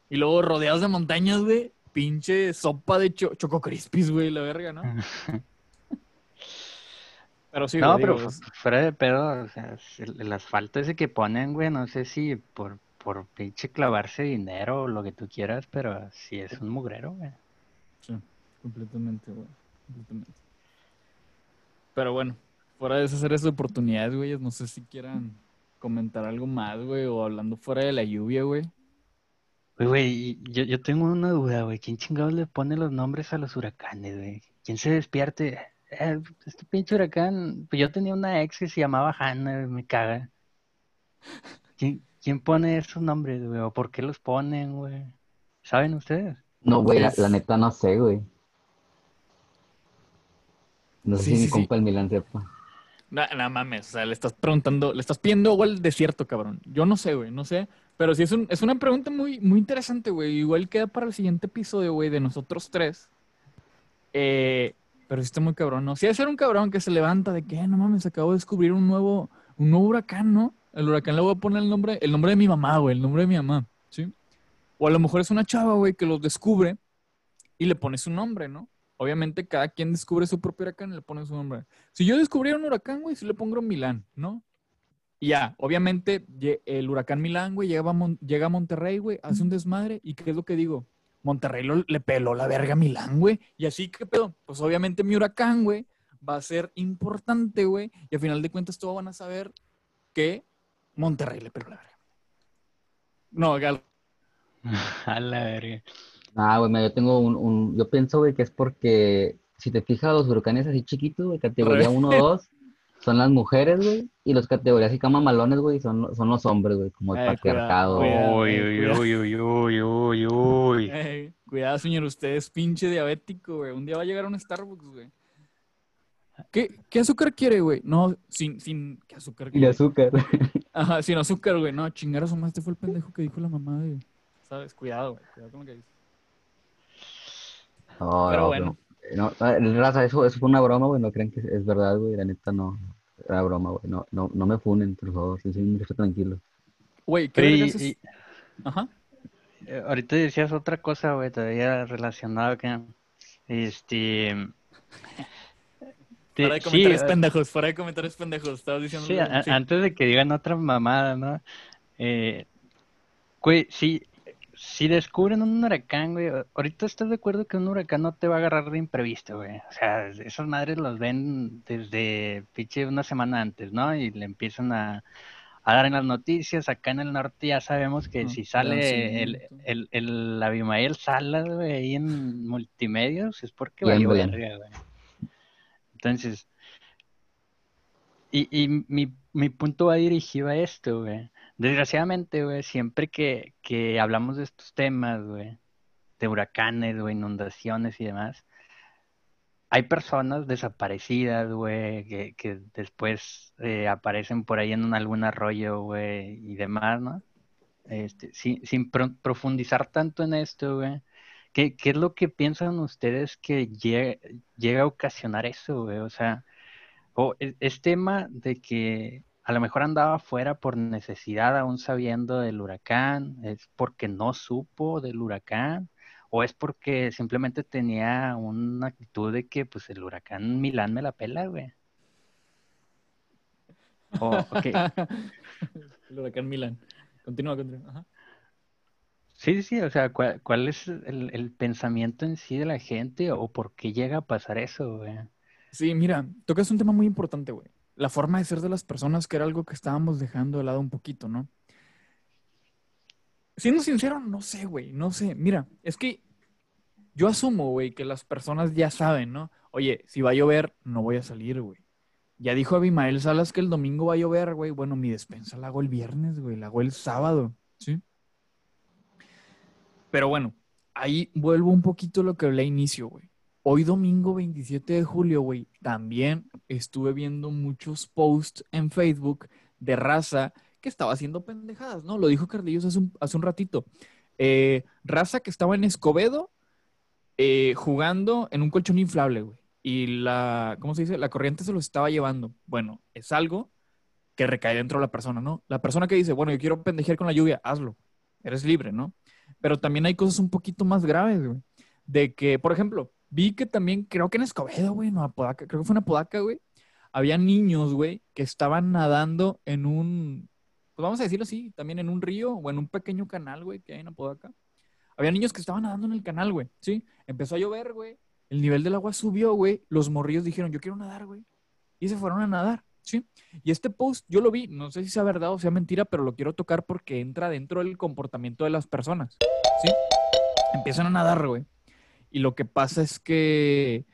Y luego rodeados de montañas, güey. Pinche sopa de cho choco crispis, güey, la verga, ¿no? *laughs* Pero sí, No, güey, pero digo, fu- es- fuera de pedo, o sea, el asfalto ese que ponen, güey, no sé si por, por pinche clavarse dinero o lo que tú quieras, pero sí es un mugrero, güey. Sí, completamente, güey. Completamente. Pero bueno, fuera de esas áreas de oportunidades, güey, no sé si quieran comentar algo más, güey, o hablando fuera de la lluvia, güey. Güey, güey, y yo, yo tengo una duda, güey. ¿Quién chingados le pone los nombres a los huracanes, güey? ¿Quién se despierte? Eh, este pinche huracán, pues yo tenía una ex que se llamaba Hannah, me caga. ¿Quién, quién pone esos nombres, güey? ¿O por qué los ponen, güey? ¿Saben ustedes? No, güey, la, Es- la neta no sé, güey. No sé Sí, si sí, mi sí. compa el Milan sepa. No, no mames, o sea, le estás preguntando, le estás pidiendo agua al desierto, cabrón. Yo no sé, güey, no sé. Pero sí es, un, es una pregunta muy, muy interesante, güey. Igual queda para el siguiente episodio, güey, de nosotros tres. Eh, pero sí está muy cabrón, ¿no? Sí debe ser un cabrón que se levanta de que, "Eh, no mames, acabo de descubrir un nuevo, un nuevo huracán, ¿no? El huracán le voy a poner el nombre, el nombre de mi mamá, güey, el nombre de mi mamá, ¿sí? O a lo mejor es una chava, güey, que los descubre y le pone su nombre, ¿no? Obviamente cada quien descubre su propio huracán y le pone su nombre. Si yo descubriera un huracán, güey, sí le pongo Milán, ¿no? Y ya, obviamente el huracán Milán, güey, llega a, Mon- llega a Monterrey, güey, hace un desmadre. ¿Y qué es lo que digo? Monterrey lo- le peló la verga a Milán, güey. Y así, ¿qué pedo? Pues obviamente mi huracán, güey, va a ser importante, güey. Y al final de cuentas todos van a saber que Monterrey le peló la verga. No, gal- *laughs* A la verga. Ah, güey, yo tengo un, un- yo pienso, güey, que es porque si te fijas, los huracanes así chiquitos, güey, categoría 1 o 2, son las mujeres, güey, y los categorías así mamalones, güey, son, son los hombres, güey, como el Eh, patriarcado. cuidado, Uy, eh, uy, cuidado. uy, uy, uy, uy, uy. *laughs* Eh, cuidado, señor, usted es pinche diabético, güey. Un día va a llegar a un Starbucks, güey. ¿Qué, qué azúcar quiere, güey? No, sin, sin, ¿qué azúcar Y quiere? azúcar. Ajá, sin azúcar, güey. No, chingar a su madre. Este fue el pendejo que dijo la mamá de. ¿Sabes? Cuidado, güey. Cuidado con lo que dices. No, Pero no, bueno. No, no, raza, eso, eso fue una broma, güey, no creen que es verdad, güey, la neta no, era broma, güey, no, no, no me funen, por favor, sí, sí, tranquilo. Güey, ¿qué es? y- Ajá. Eh, Ahorita decías otra cosa, güey, todavía relacionado que este *laughs* te- Fuera de sí, comentarios eh, pendejos, fuera de comentarios pendejos. Estabas diciendo. sí, a- antes de que digan otra mamada, ¿no? Eh, güey, si, si descubren un huracán, güey, ahorita estás de acuerdo que un huracán no te va a agarrar de imprevisto, güey. O sea, esas madres los ven desde pinche una semana antes, ¿no? Y le empiezan a, a dar en las noticias. Acá en el norte ya sabemos que si sale el, el, el Abimael Salas, güey, ahí en multimedios, es porque valió Belén. verga, güey. Entonces, y, y mi, mi punto va dirigido a esto, güey. Desgraciadamente, güey, siempre que, que hablamos de estos temas, güey, de huracanes, güey, inundaciones y demás, hay personas desaparecidas, güey, que, que después eh, aparecen por ahí en algún arroyo, güey, y demás, ¿no? Este, sin, sin pro- profundizar tanto en esto, güey. ¿Qué, qué es lo que piensan ustedes que lle- llega a ocasionar eso, güey? O sea, es, es tema de que a lo mejor andaba fuera por necesidad, aún sabiendo del huracán, es porque no supo del huracán, o es porque simplemente tenía una actitud de que pues el huracán Milán me la pela, güey. O, ok, *laughs* el huracán Milan. Continúa, continúa. Ajá. Sí, sí, o sea, ¿cuál, cuál es el, el pensamiento en sí de la gente o por qué llega a pasar eso, güey? Sí, mira, tocas un tema muy importante, güey. La forma de ser de las personas, que era algo que estábamos dejando de lado un poquito, ¿no? Siendo sincero, no sé, güey, no sé. Mira, es que yo asumo, güey, que las personas ya saben, ¿no? Oye, si va a llover, no voy a salir, güey. Ya dijo Abimael Salas que el domingo va a llover, güey. Bueno, mi despensa la hago el viernes, güey. La hago el sábado, ¿sí? Pero bueno, ahí vuelvo un poquito a lo que hablé a inicio, güey. Hoy domingo 27 de julio, güey, también estuve viendo muchos posts en Facebook de raza que estaba haciendo pendejadas, ¿no? Lo dijo Carlillos hace un, hace un ratito. Eh, raza que estaba en Escobedo eh, jugando en un colchón inflable, güey. Y la, ¿cómo se dice? La corriente se los estaba llevando. Bueno, es algo que recae dentro de la persona, ¿no? La persona que dice, bueno, yo quiero pendejear con la lluvia, hazlo. Eres libre, ¿no? Pero también hay cosas un poquito más graves, güey. De que, por ejemplo, vi que también, creo que en Escobedo, güey, no, Apodaca, creo que fue en Apodaca, güey. Había niños, güey, que estaban nadando en un, pues vamos a decirlo así, también en un río o en un pequeño canal, güey, que hay en Apodaca. Había niños que estaban nadando en el canal, güey, ¿sí? Empezó a llover, güey. El nivel del agua subió, güey. Los morrillos dijeron, yo quiero nadar, güey. Y se fueron a nadar, ¿sí? Y este post yo lo vi, no sé si sea verdad o sea mentira, pero lo quiero tocar porque entra dentro del comportamiento de las personas, ¿sí? Empiezan a nadar, güey. Y lo que pasa es que,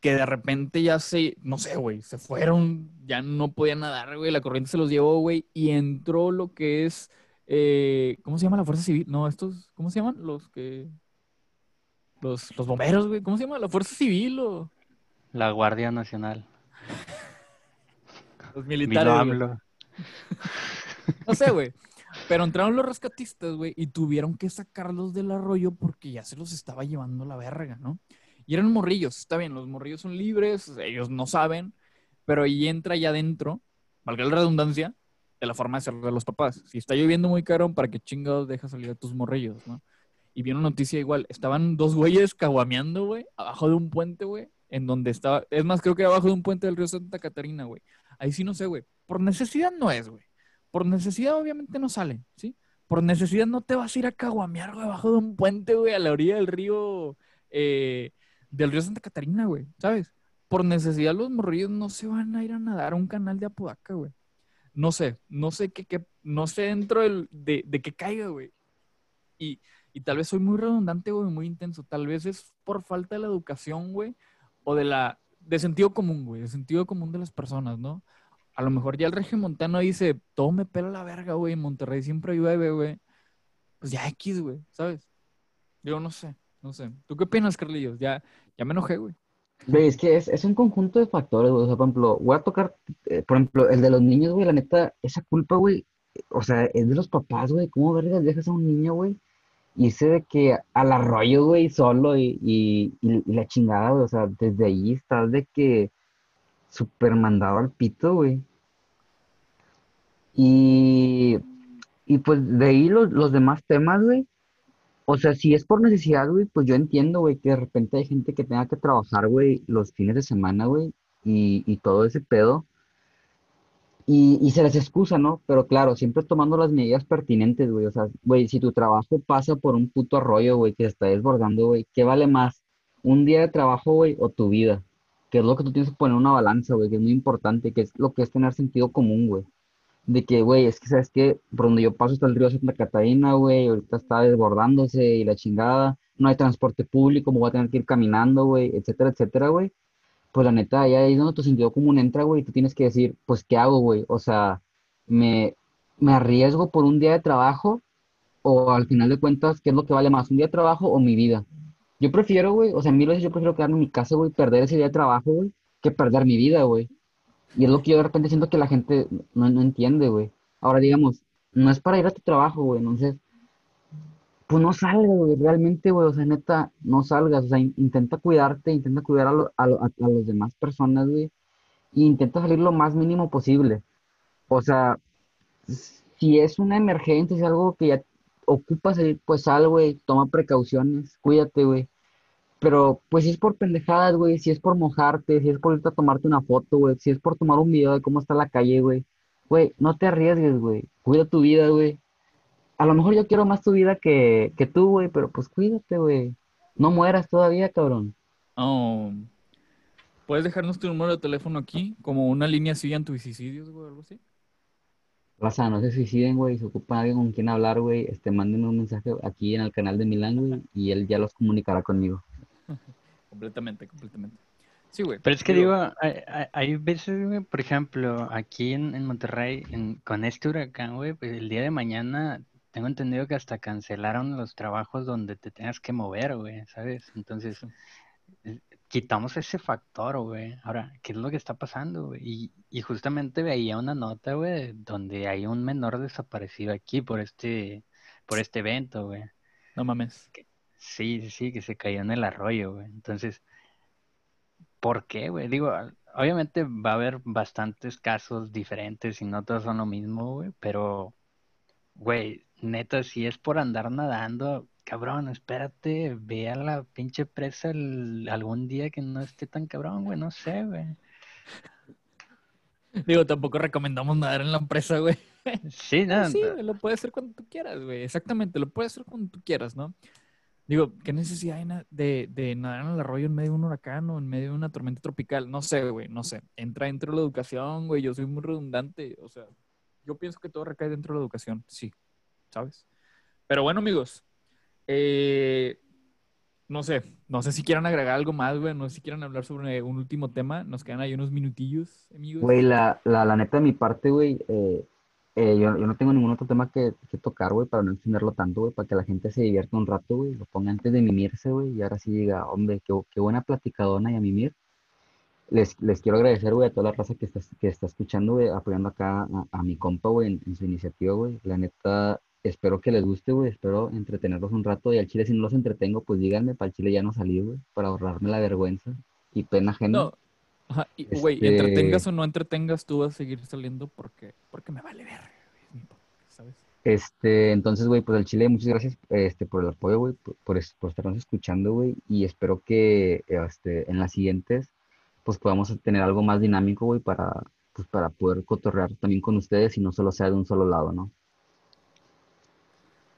que de repente ya se, no sé, güey, se fueron, ya no podían nadar, güey, la corriente se los llevó, güey, y entró lo que es, eh, ¿cómo se llama la Fuerza Civil? No, estos, ¿cómo se llaman? Los que, los, los bomberos, güey, ¿cómo se llama? ¿La Fuerza Civil o La Guardia Nacional. *laughs* los militares? No sé, güey. Pero entraron los rescatistas, güey, y tuvieron que sacarlos del arroyo porque ya se los estaba llevando la verga, ¿no? Y eran morrillos, está bien, los morrillos son libres, ellos no saben, pero ahí entra ya adentro, valga la redundancia, de la forma de ser de los papás. Si está lloviendo muy caro, ¿para qué chingados dejas salir a tus morrillos, no? Y vi una noticia igual, estaban dos güeyes caguameando, güey, abajo de un puente, güey, en donde estaba, es más, creo que abajo de un puente del río Santa Catarina, güey. Ahí sí no sé, güey. Por necesidad no es, güey. Por necesidad obviamente no salen, ¿sí? Por necesidad no te vas a ir a caguamear, güey, abajo de un puente, güey, a la orilla del río, eh, del río Santa Catarina, güey, ¿sabes? Por necesidad los morrillos no se van a ir a nadar a un canal de Apodaca, güey. No sé, no sé qué, no sé dentro de, de qué caiga, güey. Y, y tal vez soy muy redundante, güey, muy intenso. Tal vez es por falta de la educación, güey, o de la, de sentido común, güey, de sentido común de las personas, ¿no? A lo mejor ya el regiomontano dice, todo me pela la verga, güey, en Monterrey siempre llueve, güey. Pues ya X, güey, ¿sabes? Yo no sé, no sé. ¿Tú qué opinas, Carlillos? Ya, ya me enojé, güey. Güey, es que es, es un conjunto de factores, güey. O sea, por ejemplo, voy a tocar, eh, por ejemplo, el de los niños, güey, la neta, esa culpa, güey, o sea, es de los papás, güey. ¿Cómo vergas dejas a un niño, güey? Y ese de que al arroyo, güey, solo y, y, y- la chingada, güey. O sea, desde ahí estás de que súper mandado al pito, güey. Y, y pues de ahí los, los demás temas, güey. O sea, si es por necesidad, güey, pues yo entiendo, güey, que de repente hay gente que tenga que trabajar, güey, los fines de semana, güey, y, y todo ese pedo. Y, y se les excusa, ¿no? Pero claro, siempre tomando las medidas pertinentes, güey. O sea, güey, si tu trabajo pasa por un puto arroyo, güey, que se está desbordando, güey, ¿qué vale más? ¿Un día de trabajo, güey, o tu vida? Que es lo que tú tienes que poner en una balanza, güey, que es muy importante, que es lo que es tener sentido común, güey. De que, güey, es que, ¿sabes qué? Por donde yo paso está el río Santa Catarina, güey, ahorita está desbordándose y la chingada, no hay transporte público, me voy a tener que ir caminando, güey, etcétera, etcétera, güey. Pues la neta, ahí es donde tu sentido común entra, güey, y tú tienes que decir, pues, ¿qué hago, güey? O sea, me, me arriesgo por un día de trabajo o al final de cuentas, ¿qué es lo que vale más, un día de trabajo o mi vida? Yo prefiero, güey, o sea, mil veces yo prefiero quedarme en mi casa, güey, perder ese día de trabajo, güey, que perder mi vida, güey. Y es lo que yo de repente siento que la gente no, no entiende, güey. Ahora, digamos, no es para ir a tu trabajo, güey, entonces, pues no salgas, güey, realmente, güey, o sea, neta, no salgas, o sea, in- intenta cuidarte, intenta cuidar a, lo- a, lo- a- a las demás personas, güey. e intenta salir lo más mínimo posible. O sea, si es una emergencia, si es algo que ya ocupa salir, pues sal, güey, toma precauciones, cuídate, güey. Pero, pues si es por pendejadas, güey, si es por mojarte, si es por irte a tomarte una foto, güey, si es por tomar un video de cómo está la calle, güey, güey, no te arriesgues, güey, cuida tu vida, güey. A lo mejor yo quiero más tu vida que, que tú, güey, pero pues cuídate, güey. No mueras todavía, cabrón. Oh, ¿Puedes dejarnos tu número de teléfono aquí? Como una línea así anti-suicidios, güey, algo así. Raza, no se suiciden, güey, se ocupa alguien con quien hablar, güey, este, mándenme un mensaje aquí en el canal de Milán, güey, y él ya los comunicará conmigo. *laughs* completamente, completamente. Sí, güey. Pero es que digo, hay, hay- hay veces, güey, por ejemplo, aquí en, en Monterrey, en- con este huracán, güey, pues el día de mañana tengo entendido que hasta cancelaron los trabajos donde te tengas que mover, güey, ¿sabes? Entonces, eh, quitamos ese factor, güey. Ahora, ¿qué es lo que está pasando, güey? Y, y justamente veía una nota, güey, donde hay un menor desaparecido aquí por este, por este evento, güey. No mames. Sí, sí, sí, que se cayó en el arroyo, güey. Entonces, ¿por qué, güey? Digo, al- obviamente va a haber bastantes casos diferentes y no todos son lo mismo, güey, pero, güey, neta, si es por andar nadando, cabrón, espérate, ve a la pinche presa el- algún día que no esté tan cabrón, güey, no sé, güey. Digo, tampoco recomendamos nadar en la empresa, güey. Sí, no, sí, lo puedes hacer cuando tú quieras, güey. Exactamente, lo puedes hacer cuando tú quieras, ¿no? Digo, ¿qué necesidad hay de, de nadar en el arroyo en medio de un huracán o en medio de una tormenta tropical? No sé, güey, no sé. Entra dentro de la educación, güey. Yo soy muy redundante. O sea, yo pienso que todo recae dentro de la educación, sí. ¿Sabes? Pero bueno, amigos. Eh, no sé, no sé si quieran agregar algo más, güey. No sé si quieran hablar sobre un último tema. Nos quedan ahí unos minutillos, amigos. Güey, la, la, la neta de mi parte, güey, eh, eh, yo, yo no tengo ningún otro tema que, que tocar, güey, para no extenderlo tanto, güey, para que la gente se divierta un rato, güey, lo ponga antes de mimirse, güey, y ahora sí diga, hombre, qué, qué buena platicadona y a mimir. Les, les quiero agradecer, güey, a toda la raza que está, que está escuchando, güey, apoyando acá a, a mi compa, güey, en, en su iniciativa, güey. La neta, espero que les guste, güey, espero entretenerlos un rato, y al chile si no los entretengo, pues díganme, para el chile ya no salí, güey, para ahorrarme la vergüenza y pena ajena. No. Ajá, y, güey, Este- entretengas o no entretengas, tú vas a seguir saliendo porque, porque me vale ver, ¿sabes? Este, entonces, güey, pues al Chile, muchas gracias este, por el apoyo, güey, por, por, por estarnos escuchando, güey, y espero que este, en las siguientes, pues podamos tener algo más dinámico, güey, para, pues, para poder cotorrear también con ustedes y no solo sea de un solo lado, ¿no?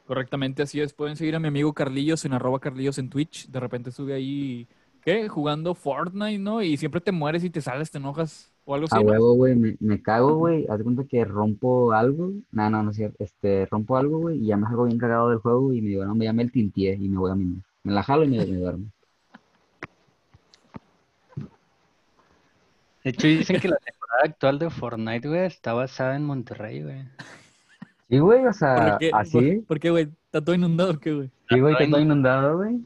Correctamente, así es. Pueden seguir a mi amigo Carlillos en arroba Carlillos en Twitch. De repente sube ahí, ¿qué? Jugando Fortnite, ¿no? Y siempre te mueres y te sales, te enojas o algo A así, ¿no? huevo, güey, me, me cago, güey, haz de cuenta que rompo algo, no, no, no es cierto, este, rompo algo, güey, y ya me salgo bien cagado del juego y me digo, no, me llame el tintié y me voy a mimir. Me la jalo y me, me duermo. De hecho, dicen que la temporada actual de Fortnite, güey, está basada en Monterrey, güey. Sí, güey, o ¿Por sea, qué? así. ¿Por, por qué, güey? ¿Está todo inundado qué, güey? Sí, güey, Ay, todo inundado, güey.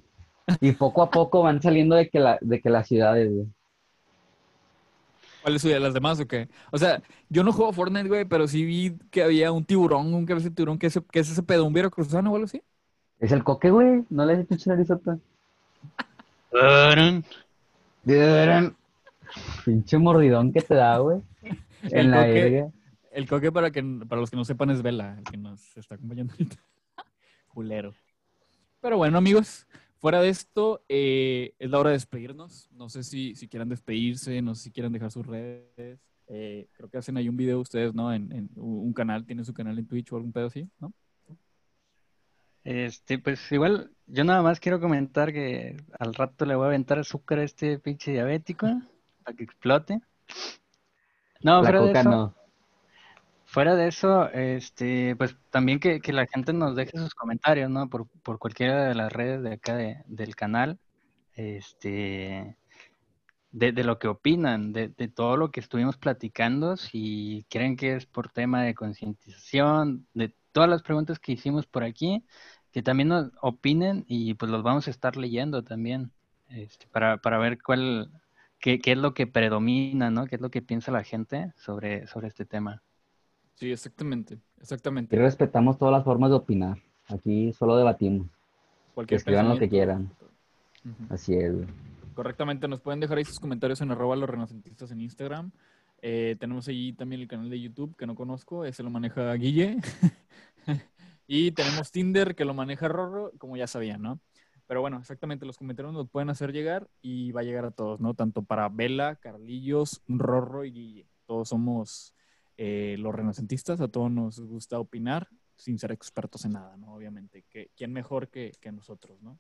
Y poco a poco van saliendo de que, la, de que las ciudades, güey. ¿Cuál es su de las demás o qué? O sea, yo no juego Fortnite, güey, pero sí vi que había un tiburón, un cabeza de tiburón, que es, que es ese pedo, un veracruzano o algo así. Es el coque, güey. No le haces pinche narizota. Pinche mordidón que te da, güey. *laughs* El En la coque-. El coque, para, que, para los que no sepan, es Vela, el que nos está acompañando ahorita. *laughs* Culero. Pero bueno, amigos, fuera de esto, eh, es la hora de despedirnos. No sé si, si quieran despedirse, no sé si quieran dejar sus redes. Eh, creo que hacen ahí un video ustedes, ¿no? En, en un canal, tienen su canal en Twitch o algún pedo así, ¿no? Este, pues igual, yo nada más quiero comentar que al rato le voy a aventar azúcar a este pinche diabético para que explote. No, La de coca eso, no. Fuera de eso, este, pues también que, que la gente nos deje sus comentarios, ¿no? Por, por cualquiera de las redes de acá de- del canal, este, de, de lo que opinan, de, de todo lo que estuvimos platicando, si creen que es por tema de concientización, de todas las preguntas que hicimos por aquí, que también nos opinen y pues los vamos a estar leyendo también, este, para, para ver cuál, qué, qué es lo que predomina, ¿no? ¿Qué es lo que piensa la gente sobre, sobre este tema? Sí, exactamente, Y exactamente. respetamos todas las formas de opinar. Aquí solo debatimos. Cualquier escriban lo que quieran. Así es, güey. correctamente. Nos pueden dejar ahí sus comentarios en arroba los renacentistas en Instagram. Eh, tenemos ahí también el canal de YouTube que no conozco, ese lo maneja Guille. *laughs* y tenemos Tinder que lo maneja Rorro, como ya sabían, ¿no? Pero bueno, exactamente, los comentarios nos pueden hacer llegar y va a llegar a todos, ¿no? Tanto para Vela, Carlillos, Rorro y Guille. Todos somos eh, los renacentistas, a todos nos gusta opinar sin ser expertos en nada, ¿no? Obviamente, que, ¿quién mejor que, que nosotros, ¿no?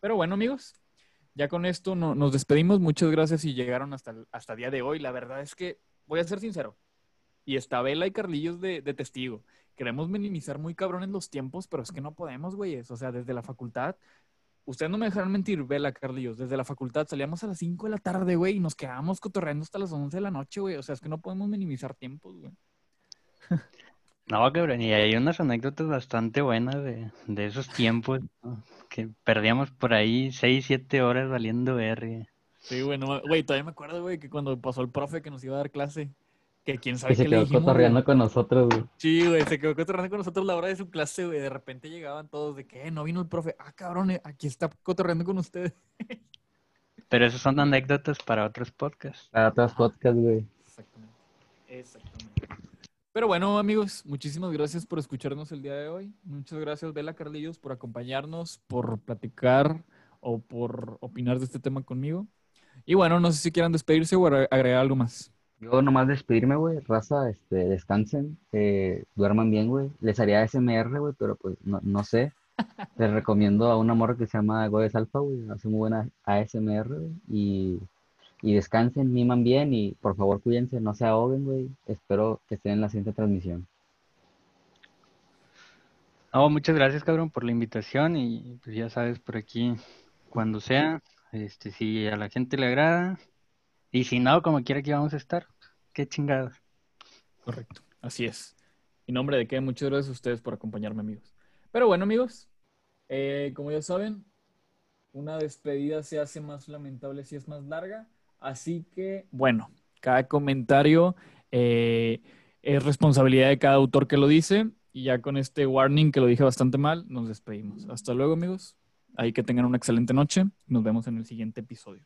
Pero bueno, amigos, ya con esto no- nos despedimos. Muchas gracias y llegaron hasta el hasta día de hoy. La verdad es que, voy a ser sincero, y está Vela y Carlillos de, de testigo. Queremos minimizar muy cabrón en los tiempos, pero es que no podemos, güeyes. O sea, desde la facultad, ustedes no me dejarán mentir, Vela, Carlillos, desde la facultad salíamos a las 5 de la tarde, güey, y nos quedábamos cotorreando hasta las 11 de la noche, güey. O sea, es que no podemos minimizar tiempos, güey. *laughs* No, cabrón, y hay unas anécdotas bastante buenas de, de esos tiempos, ¿no? Que perdíamos por ahí 6, 7 horas valiendo verga. Sí, güey, no güey, todavía me acuerdo, güey, que cuando pasó el profe que nos iba a dar clase, que quién sabe Que se qué le quedó güey. cotorreando con nosotros, güey. Sí, güey, se quedó cotorreando con nosotros la hora de su clase, güey. De repente llegaban todos de que "Eh, no vino el profe. Ah, cabrón, eh, aquí está cotorreando con ustedes. *laughs* Pero esas son anécdotas para otros podcasts. Para otros podcasts, güey. Exactamente. Exactamente. Pero bueno, amigos, muchísimas gracias por escucharnos el día de hoy. Muchas gracias, Vela Carlillos, por acompañarnos, por platicar o por opinar de este tema conmigo. Y bueno, no sé si quieran despedirse o agre- agregar algo más. Yo nomás despedirme, güey. Raza, este, descansen, eh, duerman bien, güey. Les haría SMR, güey, pero pues no, no sé. Les *laughs* recomiendo a una morra que se llama Godes Alpha, güey. Hace muy buena ASMR, güey. Y, y descansen, miman bien y por favor cuídense, no se ahoguen, güey. Espero que estén en la siguiente transmisión. No, muchas gracias, cabrón, por la invitación y pues ya sabes, por aquí, cuando sea, este, si a la gente le agrada y si no, como quiera que vamos a estar, qué chingados. Correcto, así es. Y nombre de qué, muchas gracias a ustedes por acompañarme, amigos. Pero bueno, amigos, eh, como ya saben, una despedida se hace más lamentable si es más larga. Así que, bueno, cada comentario eh, es responsabilidad de cada autor que lo dice. Y ya con este warning que lo dije bastante mal, nos despedimos. Hasta luego, amigos. Ahí que tengan una excelente noche. Nos vemos en el siguiente episodio.